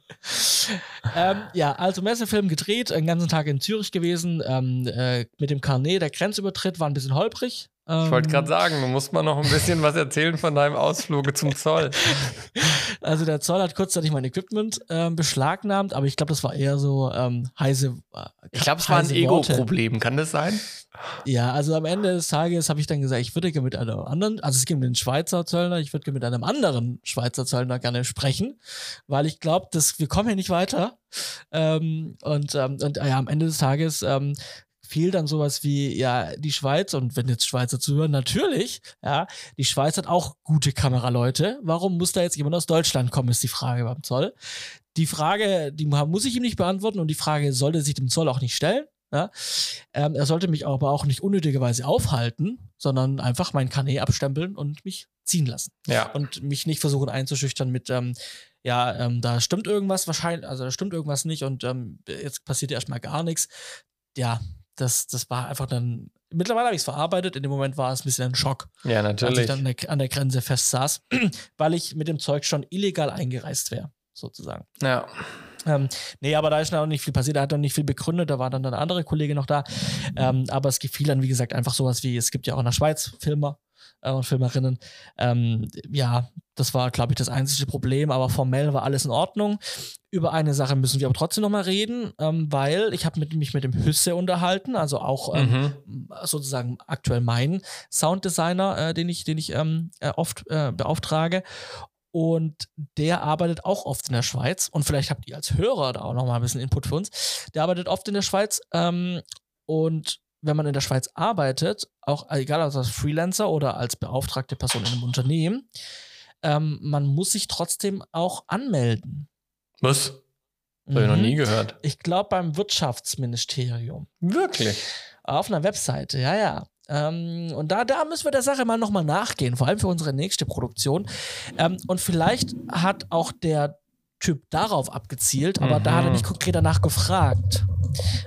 ähm, ja, also Messefilm gedreht, einen ganzen Tag in Zürich gewesen. Ähm, äh, mit dem Carnet, der Grenzübertritt war ein bisschen holprig. Ich wollte gerade ähm. sagen, du musst mal noch ein bisschen was erzählen von deinem Ausflug zum Zoll. Also der Zoll hat kurzzeitig mein Equipment ähm, beschlagnahmt, aber ich glaube, das war eher so ähm, heiße. Äh, ich glaube, es war ein Ego-Problem, kann das sein? Ja, also am Ende des Tages habe ich dann gesagt, ich würde gerne mit einem anderen, also es gibt den Schweizer Zöllner, ich würde gerne mit einem anderen Schweizer Zöllner gerne sprechen, weil ich glaube, wir kommen hier nicht weiter. Ähm, und, ähm, und ja, am Ende des Tages ähm, fiel dann sowas wie, ja, die Schweiz, und wenn jetzt Schweizer zuhören, natürlich, ja, die Schweiz hat auch gute Kameraleute. Warum muss da jetzt jemand aus Deutschland kommen, ist die Frage beim Zoll. Die Frage, die muss ich ihm nicht beantworten und die Frage sollte sich dem Zoll auch nicht stellen. Ja? Ähm, er sollte mich aber auch nicht unnötigerweise aufhalten, sondern einfach mein Kanä abstempeln und mich ziehen lassen. Ja. Und mich nicht versuchen einzuschüchtern mit, ähm, ja, ähm, da stimmt irgendwas wahrscheinlich, also da stimmt irgendwas nicht und ähm, jetzt passiert erstmal gar nichts. Ja, das, das war einfach dann. Mittlerweile habe ich es verarbeitet. In dem Moment war es ein bisschen ein Schock. Ja, natürlich. Als ich dann an der Grenze fest saß, weil ich mit dem Zeug schon illegal eingereist wäre, sozusagen. Ja. Ähm, nee, aber da ist noch nicht viel passiert, da hat noch nicht viel begründet, da war dann ein anderer Kollege noch da. Ähm, aber es gefiel dann, wie gesagt, einfach sowas wie, es gibt ja auch in der Schweiz Filmer, äh, und Filmerinnen. Ähm, ja, das war, glaube ich, das einzige Problem, aber formell war alles in Ordnung. Über eine Sache müssen wir aber trotzdem nochmal reden, ähm, weil ich habe mich mit dem Hüsse unterhalten, also auch ähm, mhm. sozusagen aktuell mein Sounddesigner, äh, den ich, den ich ähm, äh, oft äh, beauftrage. Und der arbeitet auch oft in der Schweiz. Und vielleicht habt ihr als Hörer da auch nochmal ein bisschen Input für uns. Der arbeitet oft in der Schweiz. Ähm, und wenn man in der Schweiz arbeitet, auch egal als Freelancer oder als beauftragte Person in einem Unternehmen, ähm, man muss sich trotzdem auch anmelden. Was? Das habe ich noch nie mhm. gehört. Ich glaube beim Wirtschaftsministerium. Wirklich? Auf einer Webseite, ja, ja. Ähm, und da, da müssen wir der Sache mal nochmal nachgehen, vor allem für unsere nächste Produktion. Ähm, und vielleicht hat auch der Typ darauf abgezielt, aber mhm. da hat er nicht konkret danach gefragt.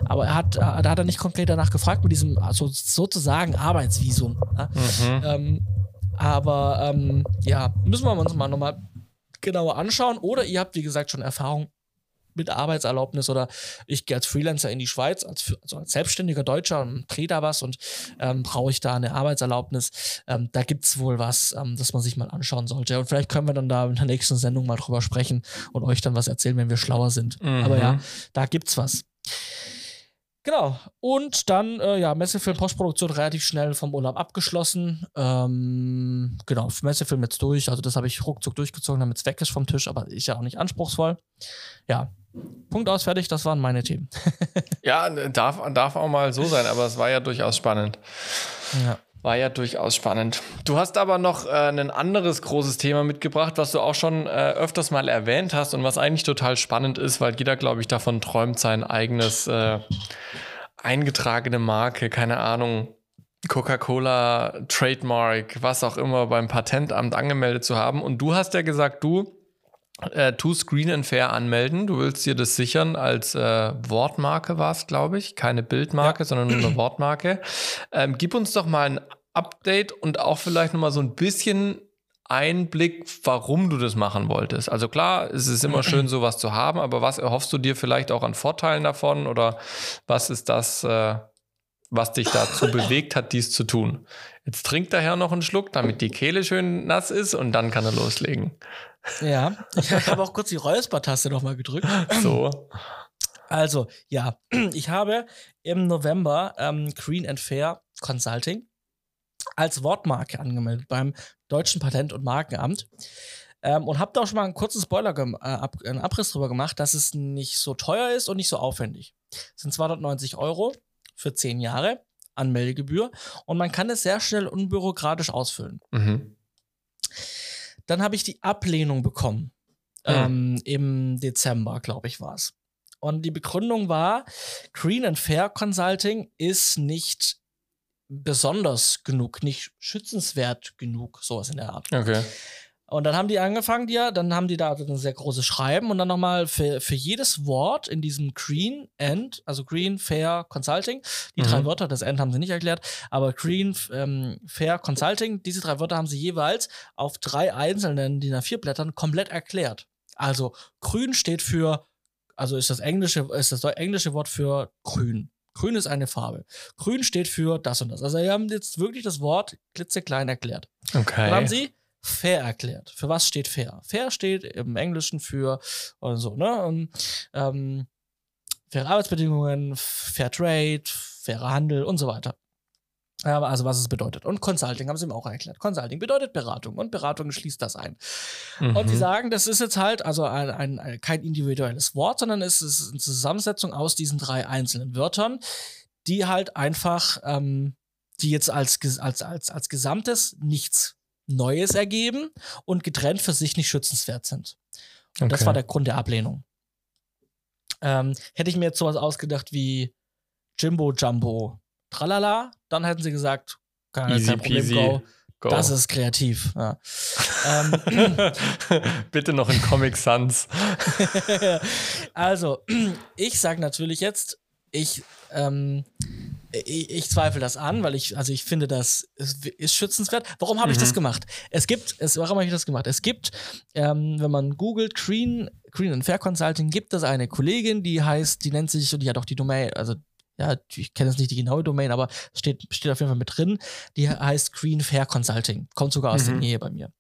Aber er hat, da hat er nicht konkret danach gefragt mit diesem also sozusagen Arbeitsvisum. Ja? Mhm. Ähm, aber ähm, ja, müssen wir uns mal nochmal genauer anschauen. Oder ihr habt, wie gesagt, schon Erfahrung mit Arbeitserlaubnis oder ich gehe als Freelancer in die Schweiz, als, also als selbstständiger Deutscher und drehe da was und ähm, brauche ich da eine Arbeitserlaubnis. Ähm, da gibt es wohl was, ähm, das man sich mal anschauen sollte. Und vielleicht können wir dann da in der nächsten Sendung mal drüber sprechen und euch dann was erzählen, wenn wir schlauer sind. Mhm. Aber ja, da gibt's was. Genau. Und dann, äh, ja, Messefilm Postproduktion relativ schnell vom Urlaub abgeschlossen. Ähm, genau, Messefilm jetzt durch. Also, das habe ich ruckzuck durchgezogen, damit es weg ist vom Tisch, aber ist ja auch nicht anspruchsvoll. Ja. Punkt aus, fertig, das waren meine Themen. ja, darf, darf auch mal so sein, aber es war ja durchaus spannend. Ja. War ja durchaus spannend. Du hast aber noch äh, ein anderes großes Thema mitgebracht, was du auch schon äh, öfters mal erwähnt hast und was eigentlich total spannend ist, weil jeder, glaube ich, davon träumt, sein eigenes äh, eingetragene Marke, keine Ahnung, Coca-Cola, Trademark, was auch immer beim Patentamt angemeldet zu haben. Und du hast ja gesagt, du äh, tu Screen and Fair anmelden. Du willst dir das sichern als äh, Wortmarke war es, glaube ich. Keine Bildmarke, ja. sondern nur eine Wortmarke. Ähm, gib uns doch mal ein Update und auch vielleicht nochmal so ein bisschen Einblick, warum du das machen wolltest. Also klar, es ist immer schön, sowas zu haben, aber was erhoffst du dir vielleicht auch an Vorteilen davon oder was ist das, äh, was dich dazu bewegt hat, dies zu tun? Jetzt trinkt der Herr noch einen Schluck, damit die Kehle schön nass ist und dann kann er loslegen. Ja, ich habe auch kurz die Räuspertaste nochmal gedrückt. So. Also, ja, ich habe im November ähm, Green and Fair Consulting als Wortmarke angemeldet beim Deutschen Patent- und Markenamt. Ähm, und habe da auch schon mal einen kurzen Spoiler, äh, ab, einen Abriss drüber gemacht, dass es nicht so teuer ist und nicht so aufwendig. Es sind 290 Euro für 10 Jahre Anmeldegebühr und man kann es sehr schnell unbürokratisch ausfüllen. Mhm. Dann habe ich die Ablehnung bekommen. Mhm. Ähm, Im Dezember, glaube ich, war es. Und die Begründung war, Green and Fair Consulting ist nicht besonders genug, nicht schützenswert genug, sowas in der Art. Okay. Und dann haben die angefangen, ja, dann haben die da ein sehr großes Schreiben und dann nochmal für, für jedes Wort in diesem Green End, also Green, Fair, Consulting, die mhm. drei Wörter, das End haben sie nicht erklärt, aber Green, ähm, Fair, Consulting, diese drei Wörter haben sie jeweils auf drei einzelnen DIN A4 Blättern komplett erklärt. Also grün steht für, also ist das englische, ist das englische Wort für grün. Grün ist eine Farbe. Grün steht für das und das. Also wir haben jetzt wirklich das Wort klitzeklein erklärt. Okay. Dann haben sie fair erklärt. Für was steht fair? Fair steht im Englischen für und so, ne? Und, ähm, faire Arbeitsbedingungen, Fair Trade, fairer Handel und so weiter. Also was es bedeutet. Und Consulting haben sie mir auch erklärt. Consulting bedeutet Beratung und Beratung schließt das ein. Mhm. Und sie sagen, das ist jetzt halt also ein, ein, ein, kein individuelles Wort, sondern es ist eine Zusammensetzung aus diesen drei einzelnen Wörtern, die halt einfach, ähm, die jetzt als, als, als, als Gesamtes nichts Neues ergeben und getrennt für sich nicht schützenswert sind. Und okay. das war der Grund der Ablehnung. Ähm, hätte ich mir jetzt sowas ausgedacht wie Jimbo Jumbo Tralala, dann hätten sie gesagt, kein, Easy kein Problem, go. go. Das ist kreativ. Ja. ähm, Bitte noch in Comic Sans. also, ich sage natürlich jetzt, ich ähm, ich, ich, zweifle das an, weil ich, also ich finde, das ist, ist schützenswert. Warum habe ich das mhm. gemacht? Es gibt, es, warum habe ich das gemacht? Es gibt, ähm, wenn man googelt, Green, Green and Fair Consulting, gibt es eine Kollegin, die heißt, die nennt sich, und die hat auch die Domain, also ja, ich kenne jetzt nicht die genaue Domain, aber steht, steht auf jeden Fall mit drin. Die heißt Green Fair Consulting. Kommt sogar aus mhm. der Nähe bei mir.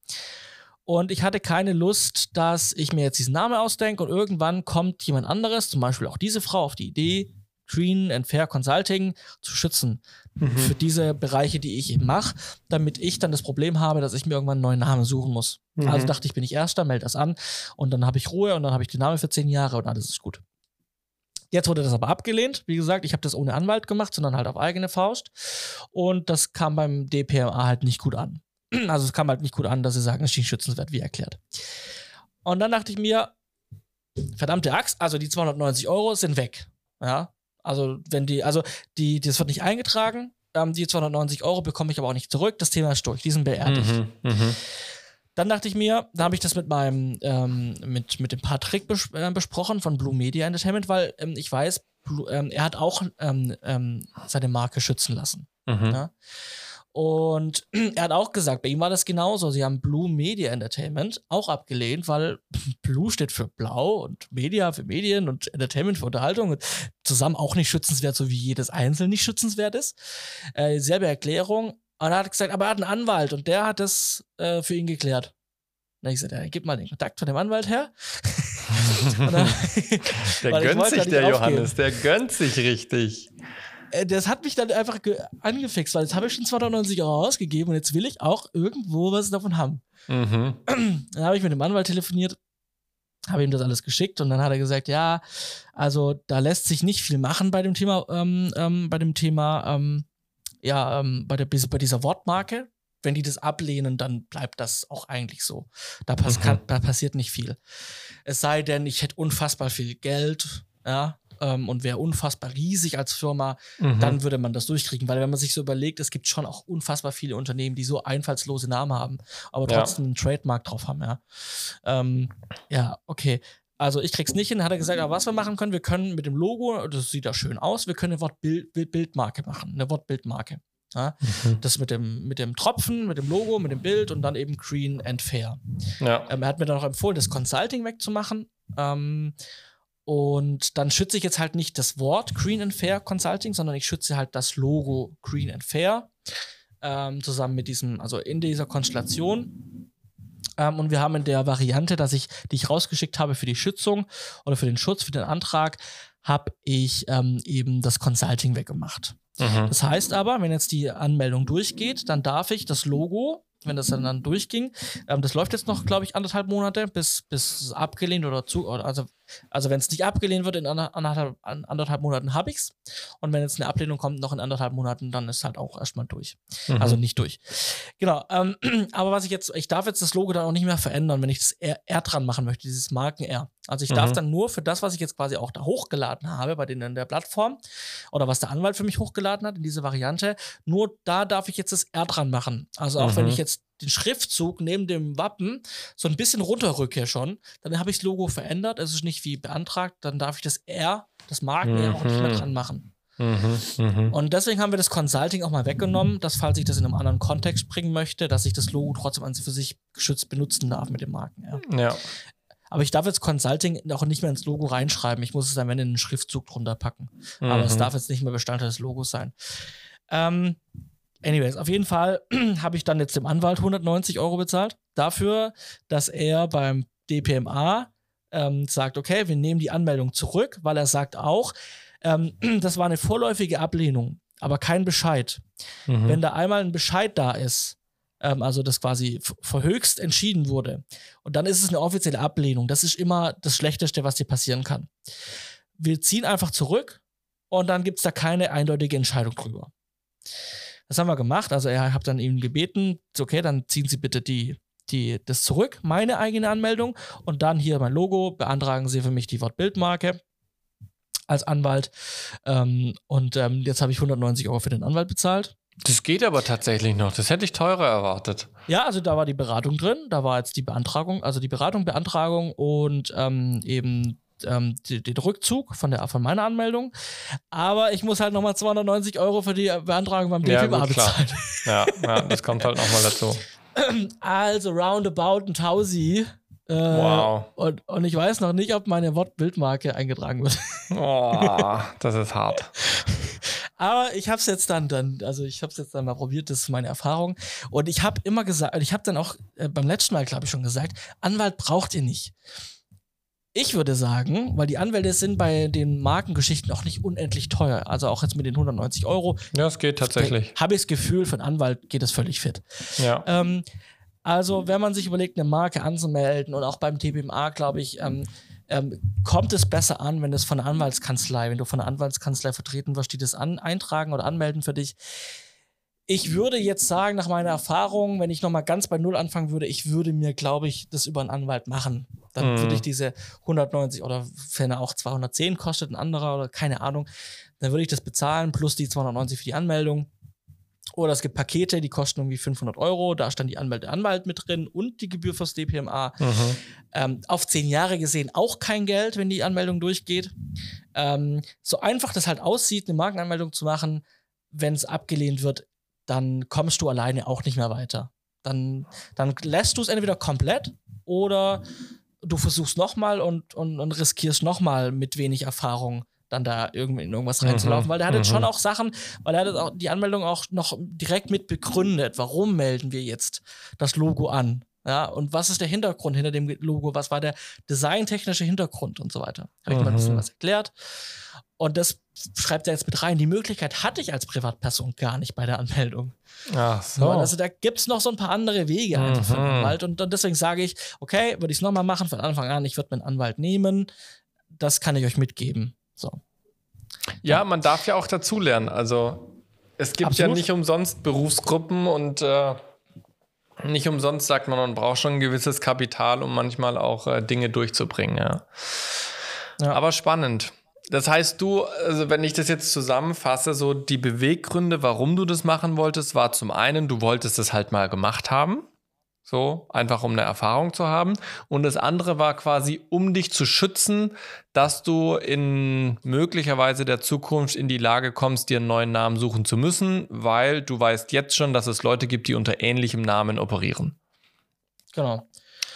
Und ich hatte keine Lust, dass ich mir jetzt diesen Namen ausdenke und irgendwann kommt jemand anderes, zum Beispiel auch diese Frau, auf die Idee, Green and Fair Consulting zu schützen. Mhm. Für diese Bereiche, die ich eben mache, damit ich dann das Problem habe, dass ich mir irgendwann einen neuen Namen suchen muss. Mhm. Also dachte ich, bin ich Erster, melde das an und dann habe ich Ruhe und dann habe ich den Namen für zehn Jahre und alles ist gut. Jetzt wurde das aber abgelehnt. Wie gesagt, ich habe das ohne Anwalt gemacht, sondern halt auf eigene Faust. Und das kam beim DPMA halt nicht gut an. Also es kam halt nicht gut an, dass sie sagen, es ist nicht schützenswert, wie erklärt. Und dann dachte ich mir, verdammte Axt, also die 290 Euro sind weg. Ja, also, wenn die, also die, das wird nicht eingetragen. Ähm, die 290 Euro bekomme ich aber auch nicht zurück. Das Thema ist durch. Die sind beerdigt. Mhm, mh. Dann dachte ich mir, da habe ich das mit meinem, ähm, mit, mit dem Patrick bes äh, besprochen von Blue Media Entertainment, weil ähm, ich weiß, Blue, ähm, er hat auch ähm, ähm, seine Marke schützen lassen. Mhm. Ja? Und er hat auch gesagt, bei ihm war das genauso. Sie haben Blue Media Entertainment auch abgelehnt, weil Blue steht für Blau und Media für Medien und Entertainment für Unterhaltung und zusammen auch nicht schützenswert, so wie jedes Einzelne nicht schützenswert ist. Äh, selbe Erklärung. Und er hat gesagt, aber er hat einen Anwalt und der hat das äh, für ihn geklärt. Und ich gesagt, ja, gib mal den Kontakt von dem Anwalt her. dann, der gönnt sich, der Johannes, der gönnt sich richtig. Äh, das hat mich dann einfach angefixt, weil jetzt habe ich schon 290 Euro ausgegeben und jetzt will ich auch irgendwo was davon haben. Mhm. Dann habe ich mit dem Anwalt telefoniert, habe ihm das alles geschickt und dann hat er gesagt, ja, also da lässt sich nicht viel machen bei dem Thema, ähm, ähm, bei dem Thema, ähm, ja, ähm, bei, der, bei dieser Wortmarke. Wenn die das ablehnen, dann bleibt das auch eigentlich so. Da, pass mhm. kann, da passiert nicht viel. Es sei denn, ich hätte unfassbar viel Geld, ja, ähm, und wäre unfassbar riesig als Firma, mhm. dann würde man das durchkriegen. Weil wenn man sich so überlegt, es gibt schon auch unfassbar viele Unternehmen, die so einfallslose Namen haben, aber trotzdem ja. einen Trademark drauf haben, ja. Ähm, ja, okay. Also ich krieg's nicht hin, hat er gesagt, aber was wir machen können, wir können mit dem Logo, das sieht da schön aus, wir können eine Wortbildmarke machen, eine Wortbildmarke. Ja? Mhm. Das mit dem, mit dem Tropfen, mit dem Logo, mit dem Bild und dann eben Green and Fair. Ja. Ähm, er hat mir dann auch empfohlen, das Consulting wegzumachen. Ähm, und dann schütze ich jetzt halt nicht das Wort Green and Fair Consulting, sondern ich schütze halt das Logo Green and Fair ähm, zusammen mit diesem, also in dieser Konstellation. Ähm, und wir haben in der Variante, dass ich, die ich rausgeschickt habe für die Schützung oder für den Schutz, für den Antrag, habe ich ähm, eben das Consulting weggemacht. Mhm. Das heißt aber, wenn jetzt die Anmeldung durchgeht, dann darf ich das Logo wenn das dann, dann durchging. Ähm, das läuft jetzt noch, glaube ich, anderthalb Monate, bis, bis abgelehnt oder zu, oder also, also wenn es nicht abgelehnt wird in anderthalb, anderthalb Monaten habe ich es. Und wenn jetzt eine Ablehnung kommt, noch in anderthalb Monaten, dann ist halt auch erstmal durch. Mhm. Also nicht durch. Genau. Ähm, aber was ich jetzt, ich darf jetzt das Logo dann auch nicht mehr verändern, wenn ich das R, R dran machen möchte, dieses Marken R. Also ich mhm. darf dann nur für das, was ich jetzt quasi auch da hochgeladen habe, bei denen in der Plattform, oder was der Anwalt für mich hochgeladen hat in diese Variante, nur da darf ich jetzt das R dran machen. Also auch mhm. wenn ich jetzt den Schriftzug neben dem Wappen so ein bisschen runterrücke schon, dann habe ich das Logo verändert. Es ist nicht wie beantragt, dann darf ich das R, das Marken-R mhm. auch nicht mehr mhm. dran machen. Mhm, mh. Und deswegen haben wir das Consulting auch mal weggenommen, dass falls ich das in einem anderen Kontext bringen möchte, dass ich das Logo trotzdem an für sich geschützt benutzen darf mit dem Marken. Ja. ja. Aber ich darf jetzt Consulting auch nicht mehr ins Logo reinschreiben. Ich muss es dann wenn in einen Schriftzug drunter packen. Mhm. Aber es mhm. darf jetzt nicht mehr Bestandteil des Logos sein. Ähm, anyways, auf jeden Fall habe ich dann jetzt dem Anwalt 190 Euro bezahlt dafür, dass er beim DPMA ähm, sagt, okay, wir nehmen die Anmeldung zurück, weil er sagt auch, ähm, das war eine vorläufige Ablehnung, aber kein Bescheid. Mhm. Wenn da einmal ein Bescheid da ist, ähm, also das quasi verhöchst entschieden wurde, und dann ist es eine offizielle Ablehnung. Das ist immer das Schlechteste, was dir passieren kann. Wir ziehen einfach zurück und dann gibt es da keine eindeutige Entscheidung drüber. Das haben wir gemacht. Also er hat dann ihm gebeten, okay, dann ziehen Sie bitte die, die, das zurück, meine eigene Anmeldung und dann hier mein Logo, beantragen Sie für mich die Wortbildmarke als Anwalt. Ähm, und ähm, jetzt habe ich 190 Euro für den Anwalt bezahlt. Das geht aber tatsächlich noch. Das hätte ich teurer erwartet. Ja, also da war die Beratung drin, da war jetzt die Beantragung, also die Beratung, Beantragung und ähm, eben ähm, den Rückzug von, der, von meiner Anmeldung. Aber ich muss halt nochmal 290 Euro für die Beantragung beim DPMA ja, bezahlen. Ja, ja, das kommt halt nochmal dazu. Also roundabout ein Tausi. Äh, wow. Und, und ich weiß noch nicht, ob meine Wortbildmarke eingetragen wird. Oh, das ist hart. Aber ich habe es jetzt dann, dann, also ich habe es jetzt dann mal probiert, das ist meine Erfahrung. Und ich habe immer gesagt, ich habe dann auch äh, beim letzten Mal, glaube ich, schon gesagt, Anwalt braucht ihr nicht. Ich würde sagen, weil die Anwälte sind bei den Markengeschichten auch nicht unendlich teuer. Also auch jetzt mit den 190 Euro. Ja, es geht tatsächlich. Habe ich das Gefühl, für einen Anwalt geht das völlig fit. Ja. Ähm, also, wenn man sich überlegt, eine Marke anzumelden und auch beim TBMA, glaube ich, ähm, ähm, kommt es besser an, wenn es von der Anwaltskanzlei, wenn du von der Anwaltskanzlei vertreten wirst, die das an, eintragen oder anmelden für dich. Ich würde jetzt sagen, nach meiner Erfahrung, wenn ich nochmal ganz bei Null anfangen würde, ich würde mir, glaube ich, das über einen Anwalt machen. Dann mhm. würde ich diese 190 oder wenn er auch 210 kostet, ein anderer oder keine Ahnung, dann würde ich das bezahlen plus die 290 für die Anmeldung. Oder es gibt Pakete, die kosten irgendwie 500 Euro. Da stand die Anwalt, Anwalt mit drin und die Gebühr fürs DPMA. Mhm. Ähm, auf zehn Jahre gesehen auch kein Geld, wenn die Anmeldung durchgeht. Ähm, so einfach das halt aussieht, eine Markenanmeldung zu machen, wenn es abgelehnt wird, dann kommst du alleine auch nicht mehr weiter. Dann, dann lässt du es entweder komplett oder du versuchst nochmal und, und, und riskierst nochmal mit wenig Erfahrung dann da irgendwie in irgendwas reinzulaufen, mhm, weil der hat jetzt schon mhm. auch Sachen, weil er hat auch die Anmeldung auch noch direkt mit begründet, warum melden wir jetzt das Logo an. Ja, und was ist der Hintergrund hinter dem Logo? Was war der designtechnische Hintergrund und so weiter? Habe ich mhm. mal ein bisschen mhm. was erklärt. Und das schreibt er jetzt mit rein. Die Möglichkeit hatte ich als Privatperson gar nicht bei der Anmeldung. Ach so. Also da gibt es noch so ein paar andere Wege einfach mhm. für den Anwalt. Und, und deswegen sage ich, okay, würde ich es nochmal machen von Anfang an. Ich würde meinen Anwalt nehmen. Das kann ich euch mitgeben. So. Ja, man darf ja auch dazulernen. Also es gibt Absolut. ja nicht umsonst Berufsgruppen und äh, nicht umsonst sagt man, man braucht schon ein gewisses Kapital, um manchmal auch äh, Dinge durchzubringen. Ja. ja. Aber spannend. Das heißt, du, also wenn ich das jetzt zusammenfasse, so die Beweggründe, warum du das machen wolltest, war zum einen, du wolltest es halt mal gemacht haben. So, einfach um eine Erfahrung zu haben. Und das andere war quasi, um dich zu schützen, dass du in möglicherweise der Zukunft in die Lage kommst, dir einen neuen Namen suchen zu müssen, weil du weißt jetzt schon, dass es Leute gibt, die unter ähnlichem Namen operieren. Genau.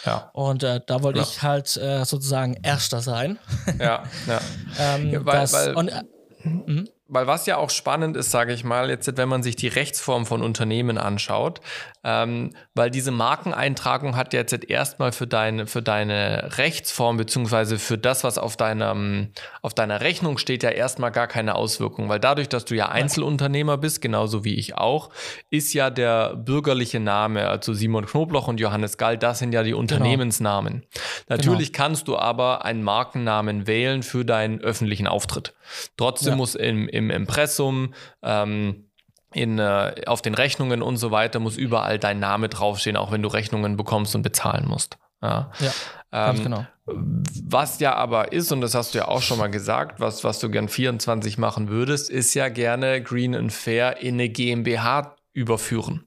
Ja. Und äh, da wollte ja. ich halt äh, sozusagen Erster sein. Ja, ja. ähm, weil, das, weil, und, äh, mhm. Weil was ja auch spannend ist, sage ich mal, jetzt, wenn man sich die Rechtsform von Unternehmen anschaut, ähm, weil diese Markeneintragung hat jetzt erstmal für deine, für deine Rechtsform beziehungsweise für das, was auf, deinem, auf deiner Rechnung steht, ja erstmal gar keine Auswirkung. Weil dadurch, dass du ja Einzelunternehmer bist, genauso wie ich auch, ist ja der bürgerliche Name, also Simon Knobloch und Johannes Gall, das sind ja die genau. Unternehmensnamen. Genau. Natürlich genau. kannst du aber einen Markennamen wählen für deinen öffentlichen Auftritt. Trotzdem ja. muss im, im Impressum, ähm, in, äh, auf den Rechnungen und so weiter muss überall dein Name draufstehen, auch wenn du Rechnungen bekommst und bezahlen musst. Ja, ja ähm, genau. Was ja aber ist, und das hast du ja auch schon mal gesagt, was, was du gern 24 machen würdest, ist ja gerne Green and Fair in eine GmbH überführen.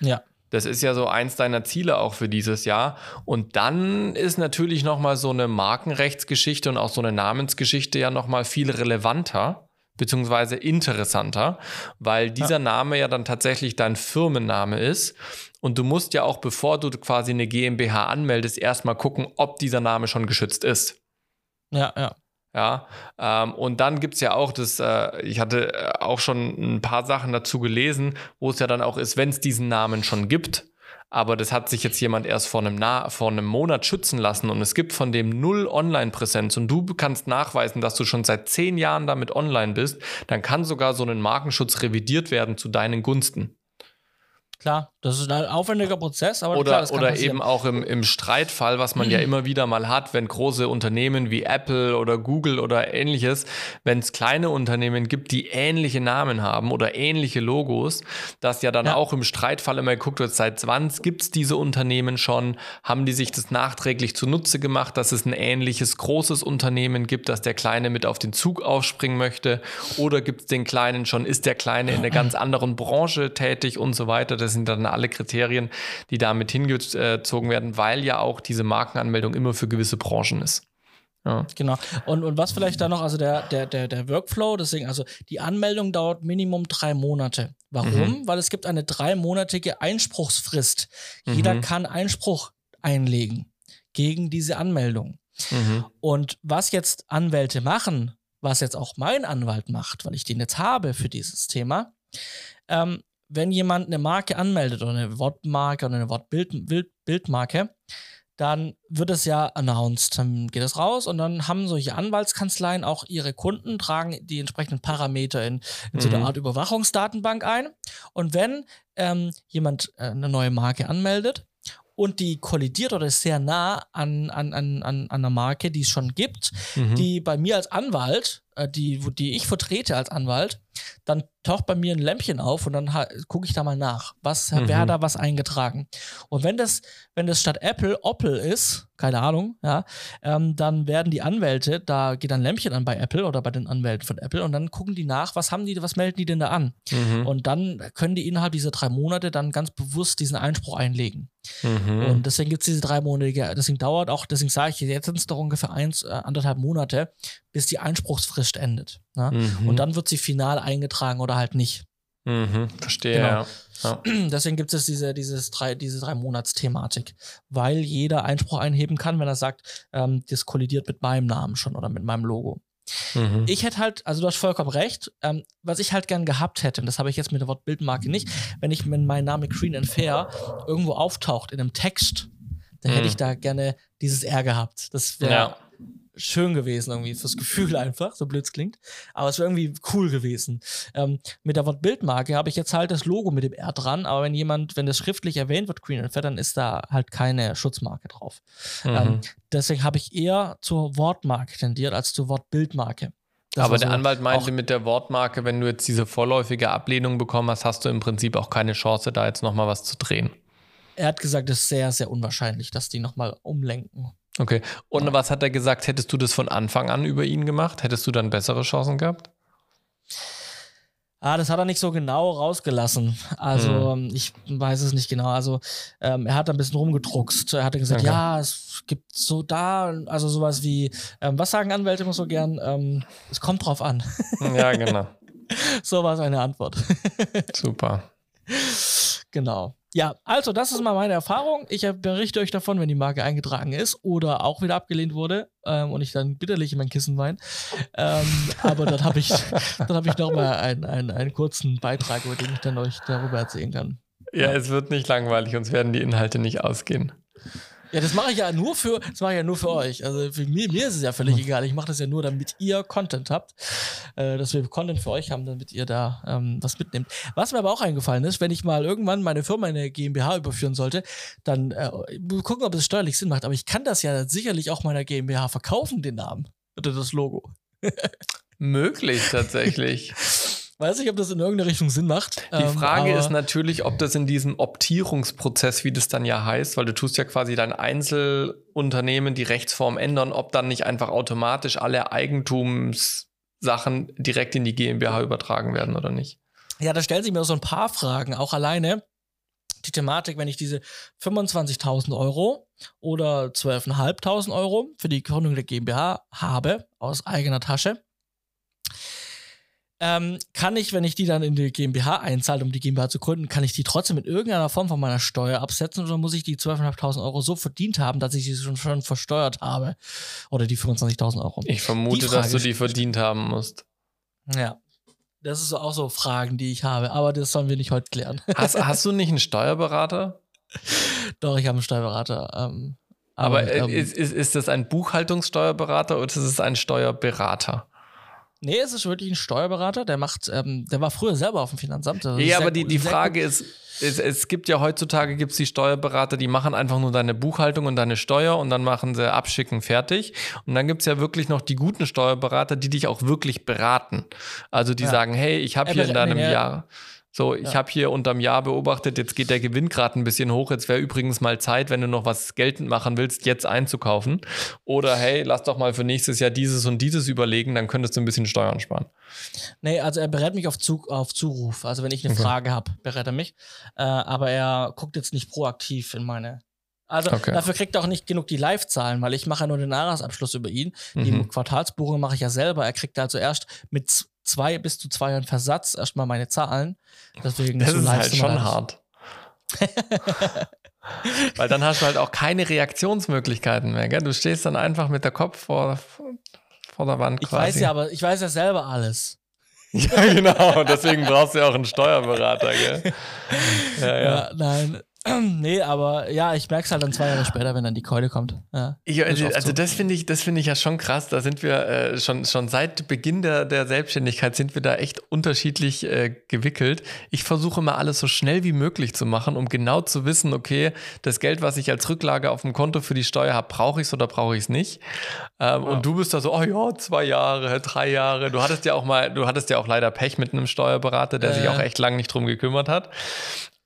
Ja. Das ist ja so eins deiner Ziele auch für dieses Jahr. Und dann ist natürlich nochmal so eine Markenrechtsgeschichte und auch so eine Namensgeschichte ja nochmal viel relevanter beziehungsweise interessanter, weil dieser ja. Name ja dann tatsächlich dein Firmenname ist. Und du musst ja auch, bevor du quasi eine GmbH anmeldest, erstmal gucken, ob dieser Name schon geschützt ist. Ja, ja. Ja, ähm, und dann gibt es ja auch das, äh, ich hatte äh, auch schon ein paar Sachen dazu gelesen, wo es ja dann auch ist, wenn es diesen Namen schon gibt, aber das hat sich jetzt jemand erst vor einem, Na vor einem Monat schützen lassen und es gibt von dem null Online-Präsenz und du kannst nachweisen, dass du schon seit zehn Jahren damit online bist, dann kann sogar so ein Markenschutz revidiert werden zu deinen Gunsten. Klar, das ist ein aufwendiger Prozess, aber oder, klar, oder eben auch im, im Streitfall, was man ja immer wieder mal hat, wenn große Unternehmen wie Apple oder Google oder ähnliches, wenn es kleine Unternehmen gibt, die ähnliche Namen haben oder ähnliche Logos, dass ja dann ja. auch im Streitfall immer geguckt wird, seit wann gibt es diese Unternehmen schon, haben die sich das nachträglich zunutze gemacht, dass es ein ähnliches großes Unternehmen gibt, dass der Kleine mit auf den Zug aufspringen möchte? Oder gibt es den Kleinen schon, ist der Kleine in einer ganz anderen Branche tätig und so weiter. Das sind dann alle Kriterien, die damit hingezogen werden, weil ja auch diese Markenanmeldung immer für gewisse Branchen ist. Ja. Genau. Und, und was vielleicht da noch, also der, der, der, der Workflow, deswegen, also die Anmeldung dauert Minimum drei Monate. Warum? Mhm. Weil es gibt eine dreimonatige Einspruchsfrist. Mhm. Jeder kann Einspruch einlegen gegen diese Anmeldung. Mhm. Und was jetzt Anwälte machen, was jetzt auch mein Anwalt macht, weil ich den jetzt habe für dieses Thema, ähm, wenn jemand eine Marke anmeldet oder eine Wortmarke oder eine Wortbildmarke, dann wird es ja announced. Dann geht es raus und dann haben solche Anwaltskanzleien auch ihre Kunden, tragen die entsprechenden Parameter in, in so eine mhm. Art Überwachungsdatenbank ein. Und wenn ähm, jemand äh, eine neue Marke anmeldet und die kollidiert oder ist sehr nah an, an, an, an einer Marke, die es schon gibt, mhm. die bei mir als Anwalt, die, die ich vertrete als Anwalt, dann taucht bei mir ein Lämpchen auf und dann gucke ich da mal nach, was, mhm. wer hat da was eingetragen. Und wenn das, wenn das statt Apple Opel ist, keine Ahnung, ja, ähm, dann werden die Anwälte, da geht ein Lämpchen an bei Apple oder bei den Anwälten von Apple und dann gucken die nach, was haben die, was melden die denn da an? Mhm. Und dann können die innerhalb dieser drei Monate dann ganz bewusst diesen Einspruch einlegen. Mhm. Und deswegen gibt es diese drei Monate, deswegen dauert auch, deswegen sage ich, jetzt sind es doch ungefähr eins, äh, anderthalb Monate, bis die Einspruchsfrist endet. Ne? Mhm. Und dann wird sie final eingetragen oder halt nicht. Mhm, verstehe, Genau. ja. ja. Deswegen gibt es diese, dieses drei, diese drei Monats-Thematik, weil jeder Einspruch einheben kann, wenn er sagt, ähm, das kollidiert mit meinem Namen schon oder mit meinem Logo. Mhm. Ich hätte halt, also du hast vollkommen recht, ähm, was ich halt gern gehabt hätte, und das habe ich jetzt mit der Wortbildmarke nicht, wenn ich wenn mein Name Green and Fair irgendwo auftaucht in einem Text, dann hätte Mhm. ich da gerne dieses R gehabt. Das wäre Ja. Schön gewesen, irgendwie, fürs Gefühl einfach, so blöd es klingt. Aber es wäre irgendwie cool gewesen. Ähm, mit der Wortbildmarke habe ich jetzt halt das Logo mit dem R dran, aber wenn jemand, wenn das schriftlich erwähnt wird, Green and Fair, dann ist da halt keine Schutzmarke drauf. Mhm. Ähm, deswegen habe ich eher zur Wortmarke tendiert als zur Wortbildmarke. Das Aber war der so Anwalt meinte mit der Wortmarke, wenn du jetzt diese vorläufige Ablehnung bekommen hast, hast du im Prinzip auch keine Chance, da jetzt nochmal was zu drehen. Er hat gesagt, es ist sehr, sehr unwahrscheinlich, dass die nochmal umlenken. Okay. Und was hat er gesagt? Hättest du das von Anfang an über ihn gemacht? Hättest du dann bessere Chancen gehabt? Ah, das hat er nicht so genau rausgelassen. Also, ähm, ich weiß es nicht genau. Also, ähm, er hat ein bisschen rumgedruckst. Er hatte gesagt, Okay. ja, es gibt so da, also sowas wie, ähm, was sagen Anwälte immer so gern? Ähm, es kommt drauf an. Ja, genau. so war seine Antwort. Super. genau. Ja, also das ist mal meine Erfahrung. Ich berichte euch davon, wenn die Marke eingetragen ist oder auch wieder abgelehnt wurde ähm, und ich dann bitterlich in mein Kissen weine. Ähm, aber dann habe ich, dann habe ich noch mal einen, einen, einen kurzen Beitrag, über den ich dann euch darüber erzählen kann. Ja, es wird nicht langweilig, uns werden die Inhalte nicht ausgehen. Ja, das mache ich ja nur für, das mache ich ja nur für euch. Also für mich, mir ist es ja völlig egal. Ich mache das ja nur, damit ihr Content habt, äh, dass wir Content für euch haben, damit ihr da ähm, was mitnehmt. Was mir aber auch eingefallen ist, wenn ich mal irgendwann meine Firma in der GmbH überführen sollte, dann äh, gucken, ob es steuerlich Sinn macht. Aber ich kann das ja sicherlich auch meiner GmbH verkaufen, den Namen oder das Logo. Möglich tatsächlich. Weiß nicht, ob das in irgendeine Richtung Sinn macht. Die ähm, Frage aber- ist natürlich, ob das in diesem Optierungsprozess, wie das dann ja heißt, weil du tust ja quasi dein Einzelunternehmen die Rechtsform ändern, ob dann nicht einfach automatisch alle Eigentumssachen direkt in die GmbH übertragen werden oder nicht. Ja, da stellen sich mir so ein paar Fragen, auch alleine. Die Thematik, wenn ich diese 25.000 Euro oder 12.500 Euro für die Gründung der GmbH habe, aus eigener Tasche, ähm, kann ich, wenn ich die dann in die GmbH einzahle, um die GmbH zu gründen, kann ich die trotzdem in irgendeiner Form von meiner Steuer absetzen oder muss ich die 12.500 Euro so verdient haben, dass ich sie schon, schon versteuert habe? Oder die 25.000 Euro? Ich vermute, dass du die verdient haben musst. Ja. Das ist auch so Fragen, die ich habe, aber das sollen wir nicht heute klären. Hast, hast du nicht einen Steuerberater? Doch, ich habe einen Steuerberater. Ähm, Aber, äh, ähm, ist, ist, ist das ein Buchhaltungssteuerberater oder ist es ein Steuerberater? Nee, es ist wirklich ein Steuerberater, der macht, ähm, der war früher selber auf dem Finanzamt. Ja, aber die, gut- die Frage ist, es, es gibt ja heutzutage gibt's die Steuerberater, die machen einfach nur deine Buchhaltung und deine Steuer und dann machen sie abschicken fertig. Und dann gibt's ja wirklich noch die guten Steuerberater, die dich auch wirklich beraten. Also die Ja. sagen, hey, ich habe Er hier in deinem nee, Jahr. So, ich Ja. habe hier unterm Jahr beobachtet, jetzt geht der Gewinn gerade ein bisschen hoch. Jetzt wäre übrigens mal Zeit, wenn du noch was geltend machen willst, jetzt einzukaufen. Oder hey, lass doch mal für nächstes Jahr dieses und dieses überlegen, dann könntest du ein bisschen Steuern sparen. Nee, also er berät mich auf, Zug, auf Zuruf. Also wenn ich eine Okay. Frage habe, berät er mich. Äh, aber er guckt jetzt nicht proaktiv in meine. Also Okay. dafür kriegt er auch nicht genug die Live-Zahlen, weil ich mache ja nur den Jahresabschluss über ihn. Die Mhm. Quartalsbuchung mache ich ja selber. Er kriegt also erst mit zwei bis zu zwei Jahren Versatz erstmal meine Zahlen. Deswegen Das so ist halt schon hart. Weil dann hast du halt auch keine Reaktionsmöglichkeiten mehr. Gell? Du stehst dann einfach mit der Kopf vor, vor der Wand Ich quasi. weiß ja, aber ich weiß ja selber alles. Ja, genau. Deswegen brauchst du ja auch einen Steuerberater. Gell? Ja, ja. Ja, nein. nee, aber ja, ich merke es halt dann zwei Jahre später, wenn dann die Keule kommt. Ja. Ich, also, also so. das finde ich, das finde ich ja schon krass. Da sind wir äh, schon, schon seit Beginn der, der Selbstständigkeit sind wir da echt unterschiedlich äh, gewickelt. Ich versuche immer alles so schnell wie möglich zu machen, um genau zu wissen, okay, das Geld, was ich als Rücklage auf dem Konto für die Steuer habe, brauche ich es oder brauche ich es nicht. Ähm, Und du bist da so, oh ja, zwei Jahre, drei Jahre. Du hattest ja auch mal, du hattest ja auch leider Pech mit einem Steuerberater, der sich Äh. auch echt lang nicht drum gekümmert hat.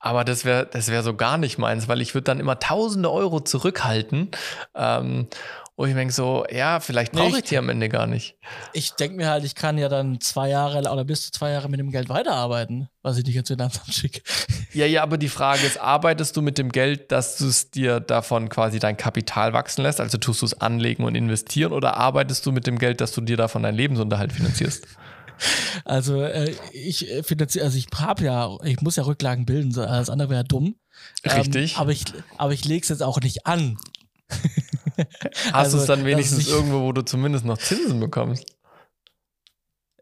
Aber das wäre das wär so gar nicht meins, weil ich würde dann immer tausende Euro zurückhalten. Ähm, wo ich denke so, ja, vielleicht Nee, brauche ich- ich die am Ende gar nicht. Ich denke mir halt, ich kann ja dann zwei Jahre oder bis zu zwei Jahre mit dem Geld weiterarbeiten, was ich nicht ins Finanzamt schicke. Ja, ja, aber die Frage ist, arbeitest du mit dem Geld, dass du es dir davon quasi dein Kapital wachsen lässt? Also tust du es anlegen und investieren oder arbeitest du mit dem Geld, dass du dir davon deinen Lebensunterhalt finanzierst? Also äh, ich äh, finanziere, also ich habe ja, ich muss ja Rücklagen bilden, alles andere wäre dumm. Richtig. Ähm, aber ich, aber ich lege es jetzt auch nicht an. Hast Also, du es dann wenigstens ich- irgendwo, wo du zumindest noch Zinsen bekommst?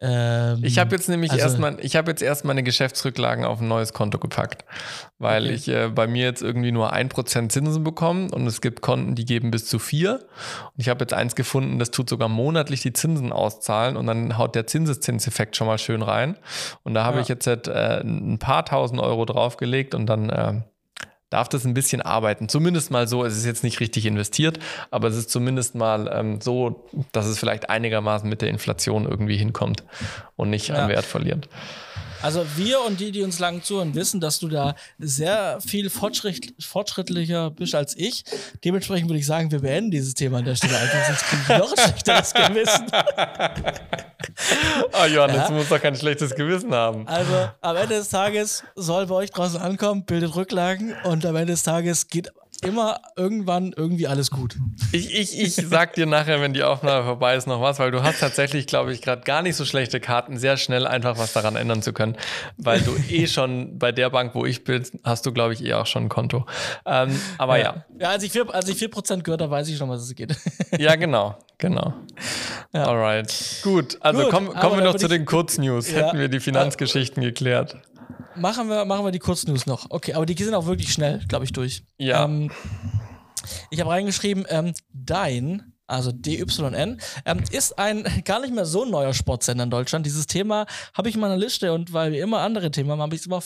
Ähm, Ich habe jetzt nämlich also- erstmal, ich habe jetzt erst meine Geschäftsrücklagen auf ein neues Konto gepackt, weil Okay. ich äh, bei mir jetzt irgendwie nur 1% Zinsen bekomme und es gibt Konten, die geben bis zu 4. Und ich habe jetzt eins gefunden, das tut sogar monatlich die Zinsen auszahlen und dann haut der Zinseszinseffekt schon mal schön rein. Und da habe Ja. ich jetzt halt, äh, ein paar tausend Euro draufgelegt und dann äh, darf das ein bisschen arbeiten. Zumindest mal so, es ist jetzt nicht richtig investiert, aber es ist zumindest mal ähm, so, dass es vielleicht einigermaßen mit der Inflation irgendwie hinkommt und nicht Ja. an Wert verliert. Also wir und die, die uns lang zuhören, wissen, dass du da sehr viel fortschritt, fortschrittlicher bist als ich. Dementsprechend würde ich sagen, wir beenden dieses Thema an der Stelle einfach, sonst kriege ich noch ein schlechteres Gewissen. Oh Johannes, Ja. du musst doch kein schlechtes Gewissen haben. Also am Ende des Tages soll bei euch draußen ankommen, bildet Rücklagen und am Ende des Tages geht immer irgendwann irgendwie alles gut. Ich, ich, ich sag dir nachher, wenn die Aufnahme vorbei ist, noch was, weil du hast tatsächlich, glaube ich, gerade gar nicht so schlechte Karten, sehr schnell einfach was daran ändern zu können. Weil du eh schon bei der Bank, wo ich bin, hast du, glaube ich, eh auch schon ein Konto. Ähm, aber ja. Ja, als ich 4%, als ich 4 gehört habe, weiß ich schon, was es geht. ja, genau, genau. Ja. Alright. Gut, also Gut, komm, kommen wir noch zu den Kurznews. Ja. Hätten wir die Finanzgeschichten geklärt. Machen wir, machen wir die Kurznews noch. Okay, aber die sind auch wirklich schnell, glaube ich, durch. Ja. Ähm, ich habe reingeschrieben, ähm, Dein, also DYN, ähm, ist ein gar nicht mehr so neuer Sportsender in Deutschland. Dieses Thema habe ich in meiner Liste und weil wir immer andere Themen haben, habe ich es immer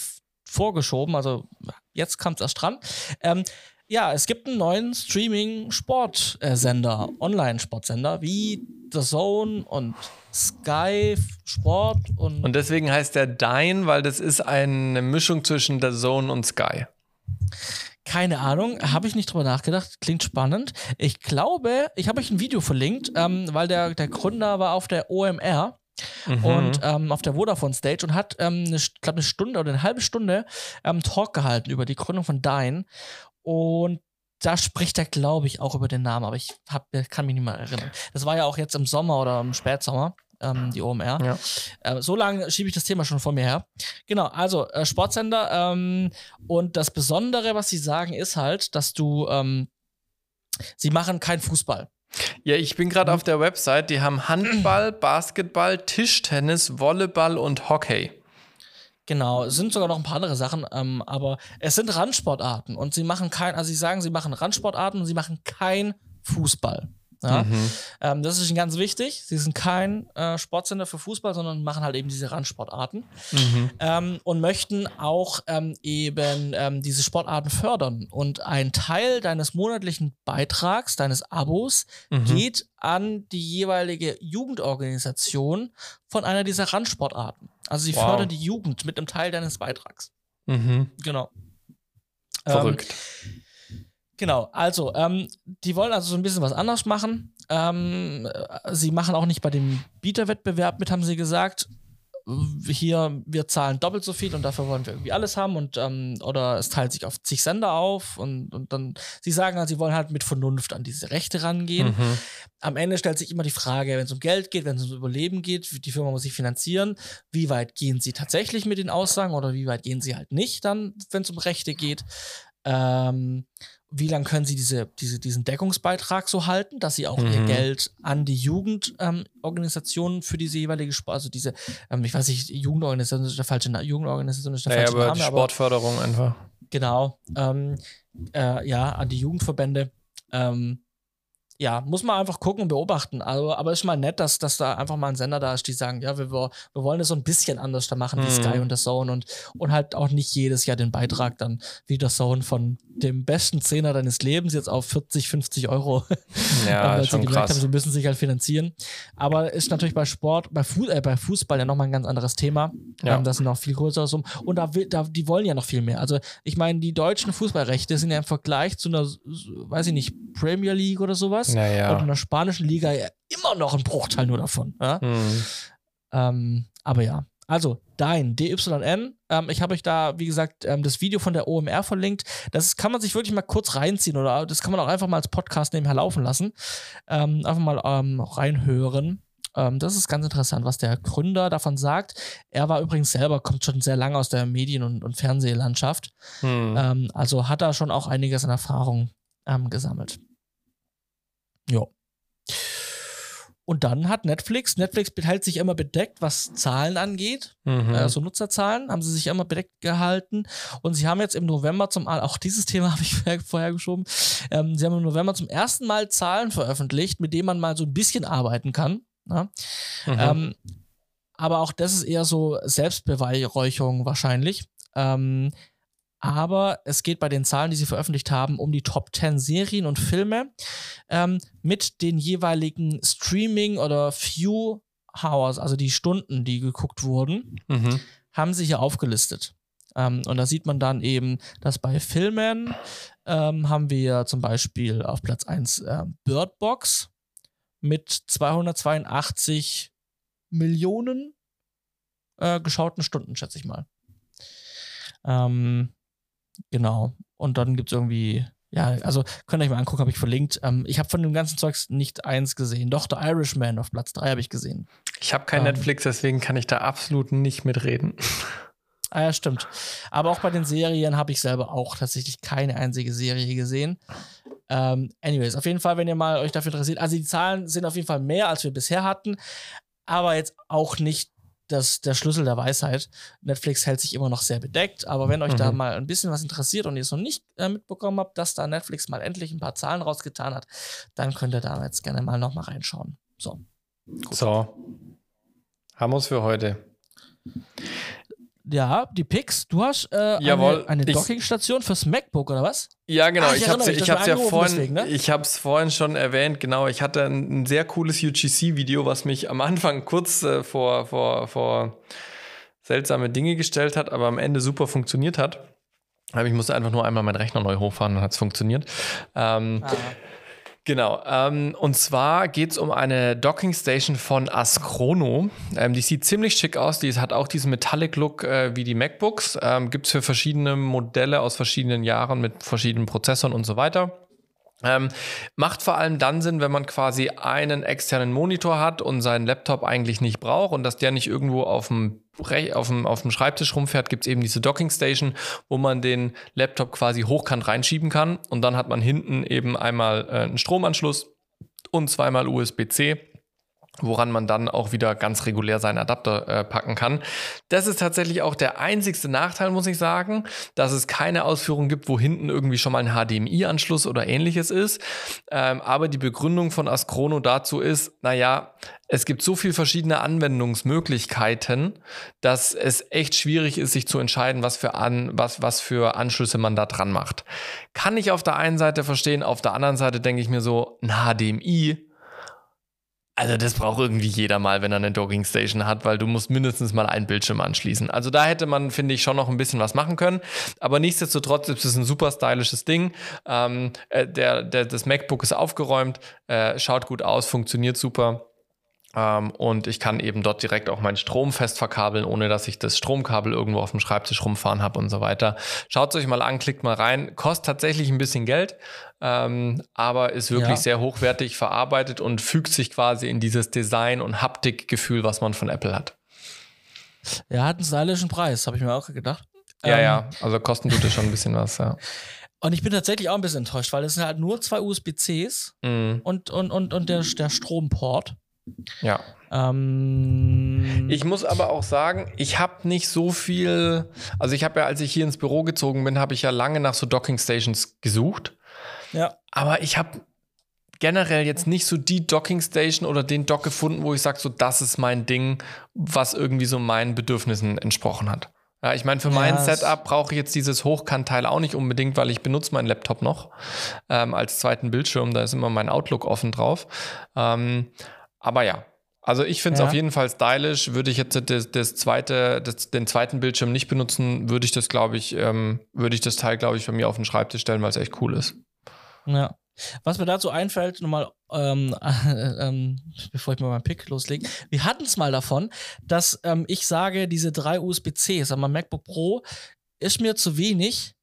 vorgeschoben. Also jetzt kam es erst dran. Ähm, ja, es gibt einen neuen Streaming-Sportsender, Online-Sportsender, wie The Zone und Sky Sport und Und deswegen heißt der Dine, weil das ist eine Mischung zwischen der Zone und Sky. Keine Ahnung, habe ich nicht drüber nachgedacht. Klingt spannend. Ich glaube, ich habe euch ein Video verlinkt, ähm, weil der, der Gründer war auf der OMR Mhm. und ähm, auf der Vodafone Stage und hat, ähm, eine, ich glaube, eine Stunde oder eine halbe Stunde ähm, Talk gehalten über die Gründung von Dine. Und da spricht er, glaube ich, auch über den Namen, aber ich hab, kann mich nicht mehr erinnern. Das war ja auch jetzt im Sommer oder im Spätsommer, ähm, die OMR. Ja. Äh, so lange schiebe ich das Thema schon vor mir her. Genau, also äh, Sportsender. Ähm, und das Besondere, was sie sagen, ist halt, dass du, ähm, sie machen kein Fußball. Ja, ich bin gerade Mhm. auf der Website. Die haben Handball, Basketball, Tischtennis, Volleyball und Hockey. Genau, es sind sogar noch ein paar andere Sachen, ähm, aber es sind Randsportarten und sie machen kein, also sie sagen, sie machen Randsportarten und sie machen kein Fußball. Ja? Mhm. Ähm, das ist ihnen ganz wichtig. Sie sind kein äh, Sportsender für Fußball, sondern machen halt eben diese Randsportarten. Mhm. ähm, und möchten auch ähm, eben ähm, diese Sportarten fördern. Und ein Teil deines monatlichen Beitrags, deines Abos, Mhm. geht an die jeweilige Jugendorganisation von einer dieser Randsportarten. Also sie Wow. fördern die Jugend mit einem Teil deines Beitrags. Mhm. Genau. Ähm, Verrückt. Genau, also, ähm, die wollen also so ein bisschen was anders machen. Ähm, äh, sie machen auch nicht bei dem Bieterwettbewerb mit, haben sie gesagt. Hier, wir zahlen doppelt so viel und dafür wollen wir irgendwie alles haben und ähm, oder es teilt sich auf zig Sender auf und, und dann, sie sagen halt, sie wollen halt mit Vernunft an diese Rechte rangehen. Mhm. Am Ende stellt sich immer die Frage, wenn es um Geld geht, wenn es ums Überleben geht, die Firma muss sich finanzieren, wie weit gehen sie tatsächlich mit den Aussagen oder wie weit gehen sie halt nicht dann, wenn es um Rechte geht. Ähm, wie lange können sie diese, diese, diesen Deckungsbeitrag so halten, dass sie auch ihr Mhm. Geld an die Jugendorganisationen für diese jeweilige Sport, also diese, ähm, ich weiß nicht, Jugendorganisation ist der falsche Name, Jugendorganisation ist der Naja, falsche aber Name, die aber Sportförderung einfach. Genau. Ähm, äh, ja, an die Jugendverbände. Ähm, ja, muss man einfach gucken und beobachten. Also, aber ist mal nett, dass, dass da einfach mal ein Sender da ist, die sagen, ja, wir, wir wollen es so ein bisschen anders da machen, wie Mhm. Sky und der Zone und, und halt auch nicht jedes Jahr den Beitrag dann wie der Zone von dem besten Zehner deines Lebens jetzt auf 40, 50 Euro Ja, weil ist sie schon gemerkt haben, krass. sie müssen sich halt finanzieren. Aber ist natürlich bei Sport, bei, Fu äh, bei Fußball ja nochmal ein ganz anderes Thema. Ja. Ähm, das sind noch viel größere Summen. Und da, will, da, die wollen ja noch viel mehr. Also, ich meine, die deutschen Fußballrechte sind ja im Vergleich zu einer, weiß ich nicht, Premier League oder sowas. Oder Naja. einer spanischen Liga ja immer noch ein Bruchteil nur davon. Ja? Mhm. Ähm, aber ja. Also, dein DYN. Ähm, ich habe euch da, wie gesagt, ähm, das Video von der OMR verlinkt. Das kann man sich wirklich mal kurz reinziehen oder das kann man auch einfach mal als Podcast nebenher laufen lassen. Ähm, einfach mal ähm, reinhören. Ähm, das ist ganz interessant, was der Gründer davon sagt. Er war übrigens selber, kommt schon sehr lange aus der Medien- und, und Fernsehlandschaft. Hm. Ähm, also hat er schon auch einiges an Erfahrung gesammelt. Ja. Und dann hat Netflix, Netflix hält sich immer bedeckt, was Zahlen angeht, mhm. äh, so Nutzerzahlen, haben sie sich immer bedeckt gehalten. Und sie haben jetzt im November zum, auch dieses Thema habe ich vorher geschoben, ähm, sie haben im November zum ersten Mal Zahlen veröffentlicht, mit denen man mal so ein bisschen arbeiten kann. Ne? Mhm. Ähm, aber auch das ist eher so Selbstbeweihräucherung wahrscheinlich. Ähm, aber es geht bei den Zahlen, die sie veröffentlicht haben, um die Top 10 Serien und Filme ähm, mit den jeweiligen Streaming- oder View Hours, also die Stunden, die geguckt wurden, mhm. haben sie hier aufgelistet. Ähm, und da sieht man dann eben, dass bei Filmen ähm, haben wir zum Beispiel auf Platz 1 äh, Bird Box mit 282 Millionen äh, geschauten Stunden, schätze ich mal. Ähm, Genau. Und dann gibt es irgendwie, ja, also könnt ihr euch mal angucken, habe ich verlinkt. Ähm, ich habe von dem ganzen Zeugs nicht eins gesehen. Doch, The Irishman auf Platz 3 habe ich gesehen. Ich habe kein ähm, Netflix, deswegen kann ich da absolut nicht mitreden. Ah ja, stimmt. Aber auch bei den Serien habe ich selber auch tatsächlich keine einzige Serie gesehen. Ähm, anyways, auf jeden Fall, wenn ihr mal euch dafür interessiert, also die Zahlen sind auf jeden Fall mehr, als wir bisher hatten, aber jetzt auch nicht das, der Schlüssel der Weisheit. Netflix hält sich immer noch sehr bedeckt, aber wenn euch mhm. da mal ein bisschen was interessiert und ihr es noch nicht äh, mitbekommen habt, dass da Netflix mal endlich ein paar Zahlen rausgetan hat, dann könnt ihr da jetzt gerne mal noch mal reinschauen. So. Gut. So. Haben wir es für heute. Ja, die Picks. Du hast äh, Jawohl, eine, eine Dockingstation fürs MacBook oder was? Ja, genau. Ach, ich, ich habe es ja vorhin, deswegen, ne? ich hab's vorhin schon erwähnt. Genau, ich hatte ein, ein sehr cooles UGC-Video, was mich am Anfang kurz äh, vor, vor, vor seltsame Dinge gestellt hat, aber am Ende super funktioniert hat. Aber ich musste einfach nur einmal meinen Rechner neu hochfahren und hat es funktioniert. Ähm, ah. Genau. Ähm, und zwar geht es um eine Docking Station von Ascrono. Ähm, die sieht ziemlich schick aus. Die hat auch diesen Metallic Look äh, wie die MacBooks. Ähm, Gibt es für verschiedene Modelle aus verschiedenen Jahren mit verschiedenen Prozessoren und so weiter. Ähm, macht vor allem dann Sinn, wenn man quasi einen externen Monitor hat und seinen Laptop eigentlich nicht braucht und dass der nicht irgendwo auf dem, auf dem, auf dem Schreibtisch rumfährt, gibt es eben diese Docking Station, wo man den Laptop quasi hochkant reinschieben kann und dann hat man hinten eben einmal äh, einen Stromanschluss und zweimal USB-C woran man dann auch wieder ganz regulär seinen Adapter äh, packen kann. Das ist tatsächlich auch der einzigste Nachteil, muss ich sagen, dass es keine Ausführung gibt, wo hinten irgendwie schon mal ein HDMI-Anschluss oder ähnliches ist. Ähm, aber die Begründung von Ascrono dazu ist, naja, es gibt so viele verschiedene Anwendungsmöglichkeiten, dass es echt schwierig ist, sich zu entscheiden, was für, an, was, was für Anschlüsse man da dran macht. Kann ich auf der einen Seite verstehen, auf der anderen Seite denke ich mir so, ein HDMI also das braucht irgendwie jeder mal, wenn er eine Docking Station hat, weil du musst mindestens mal einen Bildschirm anschließen. Also da hätte man, finde ich, schon noch ein bisschen was machen können. Aber nichtsdestotrotz ist es ein super stylisches Ding. Ähm, äh, der, der, das MacBook ist aufgeräumt, äh, schaut gut aus, funktioniert super. Ähm, und ich kann eben dort direkt auch meinen Strom fest verkabeln, ohne dass ich das Stromkabel irgendwo auf dem Schreibtisch rumfahren habe und so weiter. Schaut es euch mal an, klickt mal rein. Kostet tatsächlich ein bisschen Geld, ähm, aber ist wirklich ja. sehr hochwertig verarbeitet und fügt sich quasi in dieses Design- und Haptikgefühl, was man von Apple hat. Ja, hat einen stylischen Preis, habe ich mir auch gedacht. Ja, ähm, ja, also kosten tut es schon ein bisschen was, ja. Und ich bin tatsächlich auch ein bisschen enttäuscht, weil es sind halt nur zwei USB-Cs mm. und, und, und, und der, der Stromport. Ja. Ähm, ich muss aber auch sagen, ich habe nicht so viel. Also ich habe ja, als ich hier ins Büro gezogen bin, habe ich ja lange nach so Docking Stations gesucht. Ja. Aber ich habe generell jetzt nicht so die Docking Station oder den Dock gefunden, wo ich sage, so das ist mein Ding, was irgendwie so meinen Bedürfnissen entsprochen hat. Ja, ich meine, für ja, mein Setup brauche ich jetzt dieses Hochkantteil auch nicht unbedingt, weil ich benutze meinen Laptop noch ähm, als zweiten Bildschirm. Da ist immer mein Outlook offen drauf. Ähm, aber ja, also ich finde es ja. auf jeden Fall stylisch. Würde ich jetzt das, das zweite, das, den zweiten Bildschirm nicht benutzen, würde ich das, glaube ich, ähm, würde ich das Teil, glaube ich, bei mir auf den Schreibtisch stellen, weil es echt cool ist. Ja. Was mir dazu einfällt, nochmal, ähm, äh, ähm, bevor ich mal meinen Pick loslege, wir hatten es mal davon, dass ähm, ich sage, diese drei USB-Cs am MacBook Pro ist mir zu wenig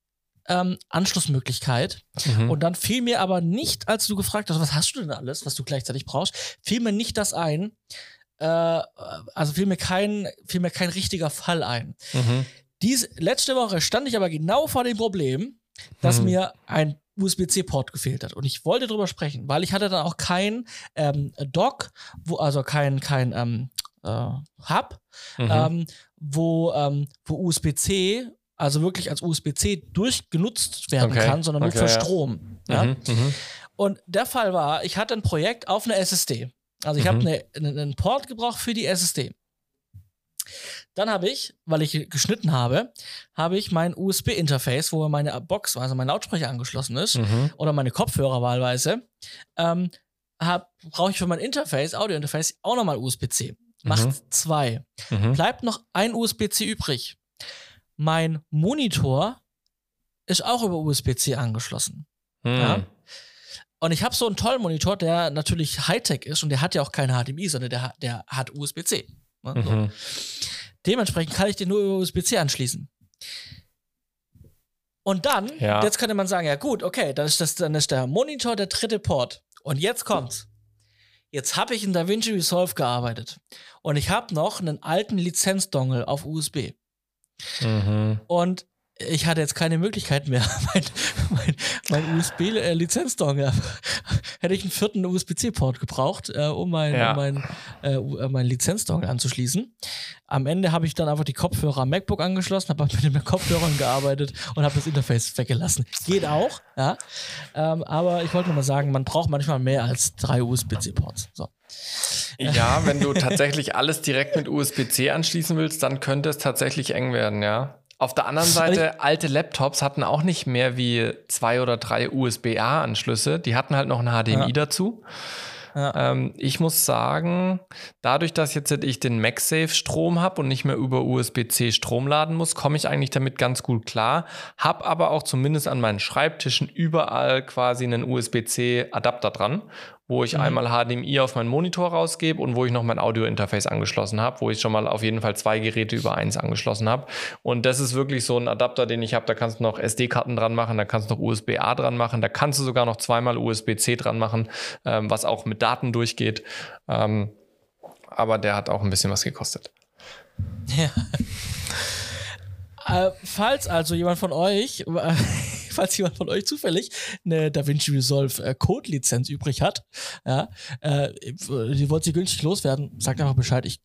ähm, Anschlussmöglichkeit. Mhm. Und dann fiel mir aber nicht, als du gefragt hast, was hast du denn alles, was du gleichzeitig brauchst, fiel mir nicht das ein, äh, also fiel mir kein, fiel mir kein richtiger Fall ein. Mhm. Dies, letzte Woche stand ich aber genau vor dem Problem, dass Mhm. mir ein USB-C-Port gefehlt hat. Und ich wollte drüber sprechen, weil ich hatte dann auch kein ähm, Dock, wo, also kein, kein ähm, äh, Hub, Mhm. ähm, wo, ähm, wo USB-C, also wirklich als USB-C durchgenutzt werden Okay, kann, sondern okay, nur für ja. Strom. Ja? Mhm. Mhm. Und der Fall war, ich hatte ein Projekt auf einer SSD. Also ich habe Mhm. eine, einen einen Port gebraucht für die SSD. Dann habe ich, weil ich geschnitten habe, habe ich mein USB-Interface, wo meine Box, also mein Lautsprecher angeschlossen ist, Mhm. oder meine Kopfhörer wahlweise, ähm, brauche ich für mein Interface, Audio-Interface, auch nochmal USB-C. Macht Mhm. zwei. Mhm. Bleibt noch ein USB-C übrig. Mein Monitor ist auch über USB-C angeschlossen. Mhm. Ja. Und ich habe so einen tollen Monitor, der natürlich Hightech ist und der hat ja auch kein HDMI, sondern der, hat- der hat USB-C. Ne? So. Mhm. Dementsprechend kann ich den nur über USB-C anschließen. Und dann, Ja. jetzt könnte man sagen, ja gut, okay, dann ist, das, dann ist der Monitor der dritte Port. Und jetzt kommt's. Jetzt habe ich in DaVinci Resolve gearbeitet. Und ich habe noch einen alten Lizenzdongle auf USB. Mhm. Und ich hatte jetzt keine Möglichkeit mehr, mein, mein, mein USB-Lizenzdongle. Hätte ich einen vierten USB-C-Port gebraucht, äh, um mein, Ja. um mein, äh, u- äh, mein Lizenzdongle anzuschließen. Am Ende habe ich dann einfach die Kopfhörer am MacBook angeschlossen, habe mit den Kopfhörern gearbeitet und habe das Interface weggelassen. Geht auch, ja. Ähm, aber ich wollte nur mal sagen, man braucht manchmal mehr als drei USB-C-Ports. So. Ja, wenn du tatsächlich alles direkt mit USB-C anschließen willst, dann könnte es tatsächlich eng werden, ja. Auf der anderen Seite, alte Laptops hatten auch nicht mehr wie zwei oder drei USB-A-Anschlüsse. Die hatten halt noch ein HDMI Ja. dazu. Ja. Ähm, ich muss sagen, dadurch, dass jetzt ich den MagSafe-Strom habe und nicht mehr über USB-C Strom laden muss, komme ich eigentlich damit ganz gut klar. Hab aber auch zumindest an meinen Schreibtischen überall quasi einen USB-C-Adapter dran, wo ich Mhm. einmal HDMI auf meinen Monitor rausgebe und wo ich noch mein Audio-Interface angeschlossen habe, wo ich schon mal auf jeden Fall zwei Geräte über eins angeschlossen habe. Und das ist wirklich so ein Adapter, den ich habe. Da kannst du noch SD-Karten dran machen, da kannst du noch USB-A dran machen, da kannst du sogar noch zweimal USB-C dran machen, ähm, was auch mit Daten durchgeht. Ähm, aber der hat auch ein bisschen was gekostet. Äh, falls also jemand von euch, äh, falls jemand von euch zufällig eine DaVinci Resolve äh, Code-Lizenz übrig hat, ja, äh, die wollt sie günstig loswerden, sagt einfach Bescheid. Ich,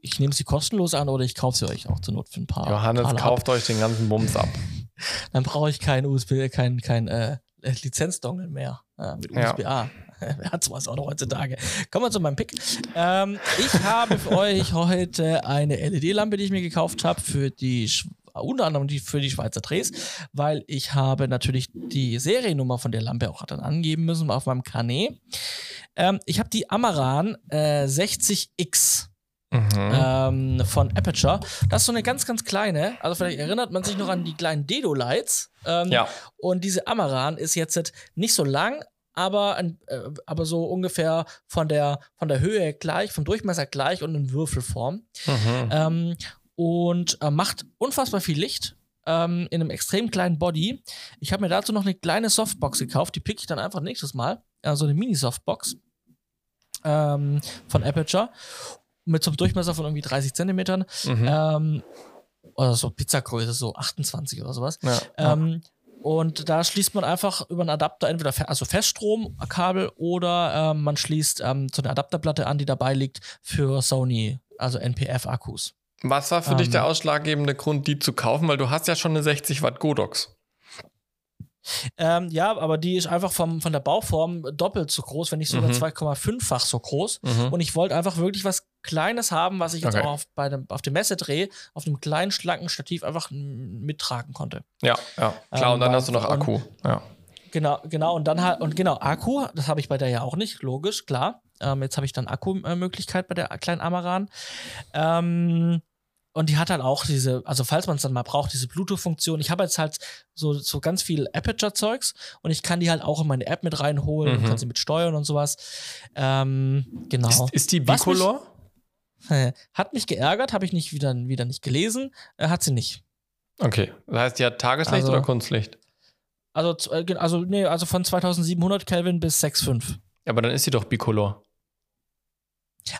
ich nehme sie kostenlos an oder ich kaufe sie euch auch zur Not für ein paar. Johannes, Taler ab. kauft euch den ganzen Bums ab. Dann brauche ich kein USB, kein, kein äh, Lizenzdongle mehr äh, mit Ja. USB-A. Wer hat sowas auch noch heutzutage? Kommen wir zu meinem Pick. Ähm, ich habe für euch heute eine LED-Lampe, die ich mir gekauft habe, für die unter anderem die, für die Schweizer Drehs, weil ich habe natürlich die Seriennummer von der Lampe auch dann angeben müssen auf meinem Canet. Ähm, ich habe die Amaran äh, 60X Mhm. ähm, von Aperture. Das ist so eine ganz, ganz kleine. Also vielleicht erinnert man sich noch an die kleinen Dedo-Lights. Ähm, Ja. Und diese Amaran ist jetzt nicht so lang, aber, äh, aber so ungefähr von der, von der Höhe gleich, vom Durchmesser gleich und in Würfelform. Mhm. Ähm, und äh, macht unfassbar viel Licht. Ähm, in einem extrem kleinen Body. Ich habe mir dazu noch eine kleine Softbox gekauft, die pick ich dann einfach nächstes Mal. Also eine Mini-Softbox ähm, von Aperture mit so einem Durchmesser von irgendwie 30 Zentimetern. Mhm. Ähm, oder so Pizzagröße, so 28 oder sowas. Ja. Ähm, und da schließt man einfach über einen Adapter entweder fe also Feststromkabel oder ähm, man schließt ähm, so eine Adapterplatte an, die dabei liegt für Sony, also NPF-Akkus. Was war für dich ähm, der ausschlaggebende Grund, die zu kaufen? Weil du hast ja schon eine 60 Watt Godox. Ähm, ja, aber die ist einfach vom, von der Bauform doppelt so groß, wenn nicht sogar Mhm. 2,5-fach so groß. Mhm. Und ich wollte einfach wirklich was Kleines haben, was ich jetzt Okay. auch auf, bei dem, auf dem Messedreh auf einem kleinen, schlanken Stativ einfach mittragen konnte. Ja, ja. Klar, und dann Ähm, hast du noch und- Akku. Ja. Genau, genau, und dann halt, und genau, Akku, das habe ich bei der ja auch nicht, logisch, klar. Ähm, jetzt habe ich dann Akku-Möglichkeit bei der kleinen Amaran. Ähm, und die hat halt auch diese, also falls man es dann mal braucht, diese Bluetooth-Funktion. Ich habe jetzt halt so, so ganz viel Aperture-Zeugs und ich kann die halt auch in meine App mit reinholen und Mhm. kann sie mit steuern und sowas. Ähm, genau. Ist, ist die Was mich- Bicolor? Hat mich geärgert, habe ich nicht wieder, wieder nicht gelesen. Äh, hat sie nicht. Okay. Das heißt, die hat Tageslicht Also- oder Kunstlicht? Also, äh, also, nee, also von 2700 Kelvin bis 6,5. Ja, aber dann ist sie doch Bicolor.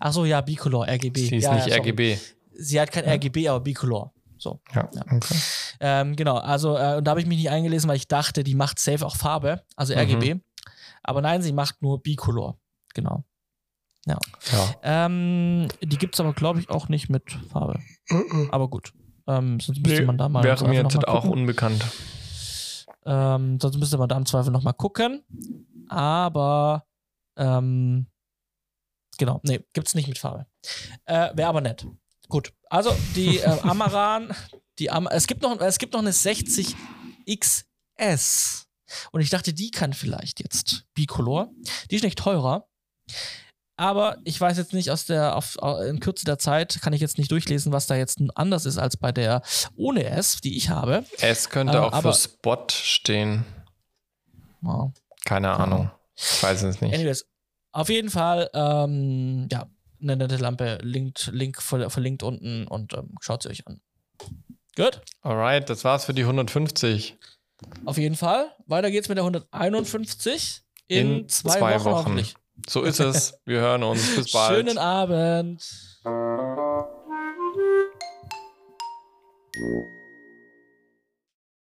Ach so, ja, Bicolor, RGB. Sie ist ja, nicht ja, sorry. Sie hat kein RGB, aber Bicolor. So. Ja, Ja. okay. Ähm, genau, also äh, und da habe ich mich nicht eingelesen, weil ich dachte, die macht safe auch Farbe, also Mhm. RGB. Aber nein, sie macht nur Bicolor. Genau. Ja. Ähm, die gibt es aber, glaube ich, auch nicht mit Farbe. Aber gut. Ähm, sonst müsste Nee, man da mal. wäre mir jetzt auch unbekannt. Ähm, sonst müsste man da im Zweifel nochmal gucken. Aber, ähm, genau, nee, gibt's nicht mit Farbe. Äh, Wäre aber nett. Gut, also die äh, Amaran, die Am es, gibt noch, es gibt noch eine 60 XS. Und ich dachte, die kann vielleicht jetzt Bicolor. Die ist nicht teurer. Aber ich weiß jetzt nicht, aus der, auf, in Kürze der Zeit kann ich jetzt nicht durchlesen, was da jetzt anders ist als bei der ohne S, die ich habe. Es könnte Äh, auch aber- für Spot stehen. Ja. Keine Ahnung. Ich weiß es nicht. Anyways, auf jeden Fall, ähm, ja, eine nette Lampe, Link, Link ver- verlinkt unten und ähm, schaut sie euch an. Gut, Alright, das war's für die 150. auf jeden Fall. Weiter geht's mit der 151 in, In zwei, zwei Wochen, Wochen. hoffentlich. So ist es. Wir hören uns. Bis bald. Schönen Abend.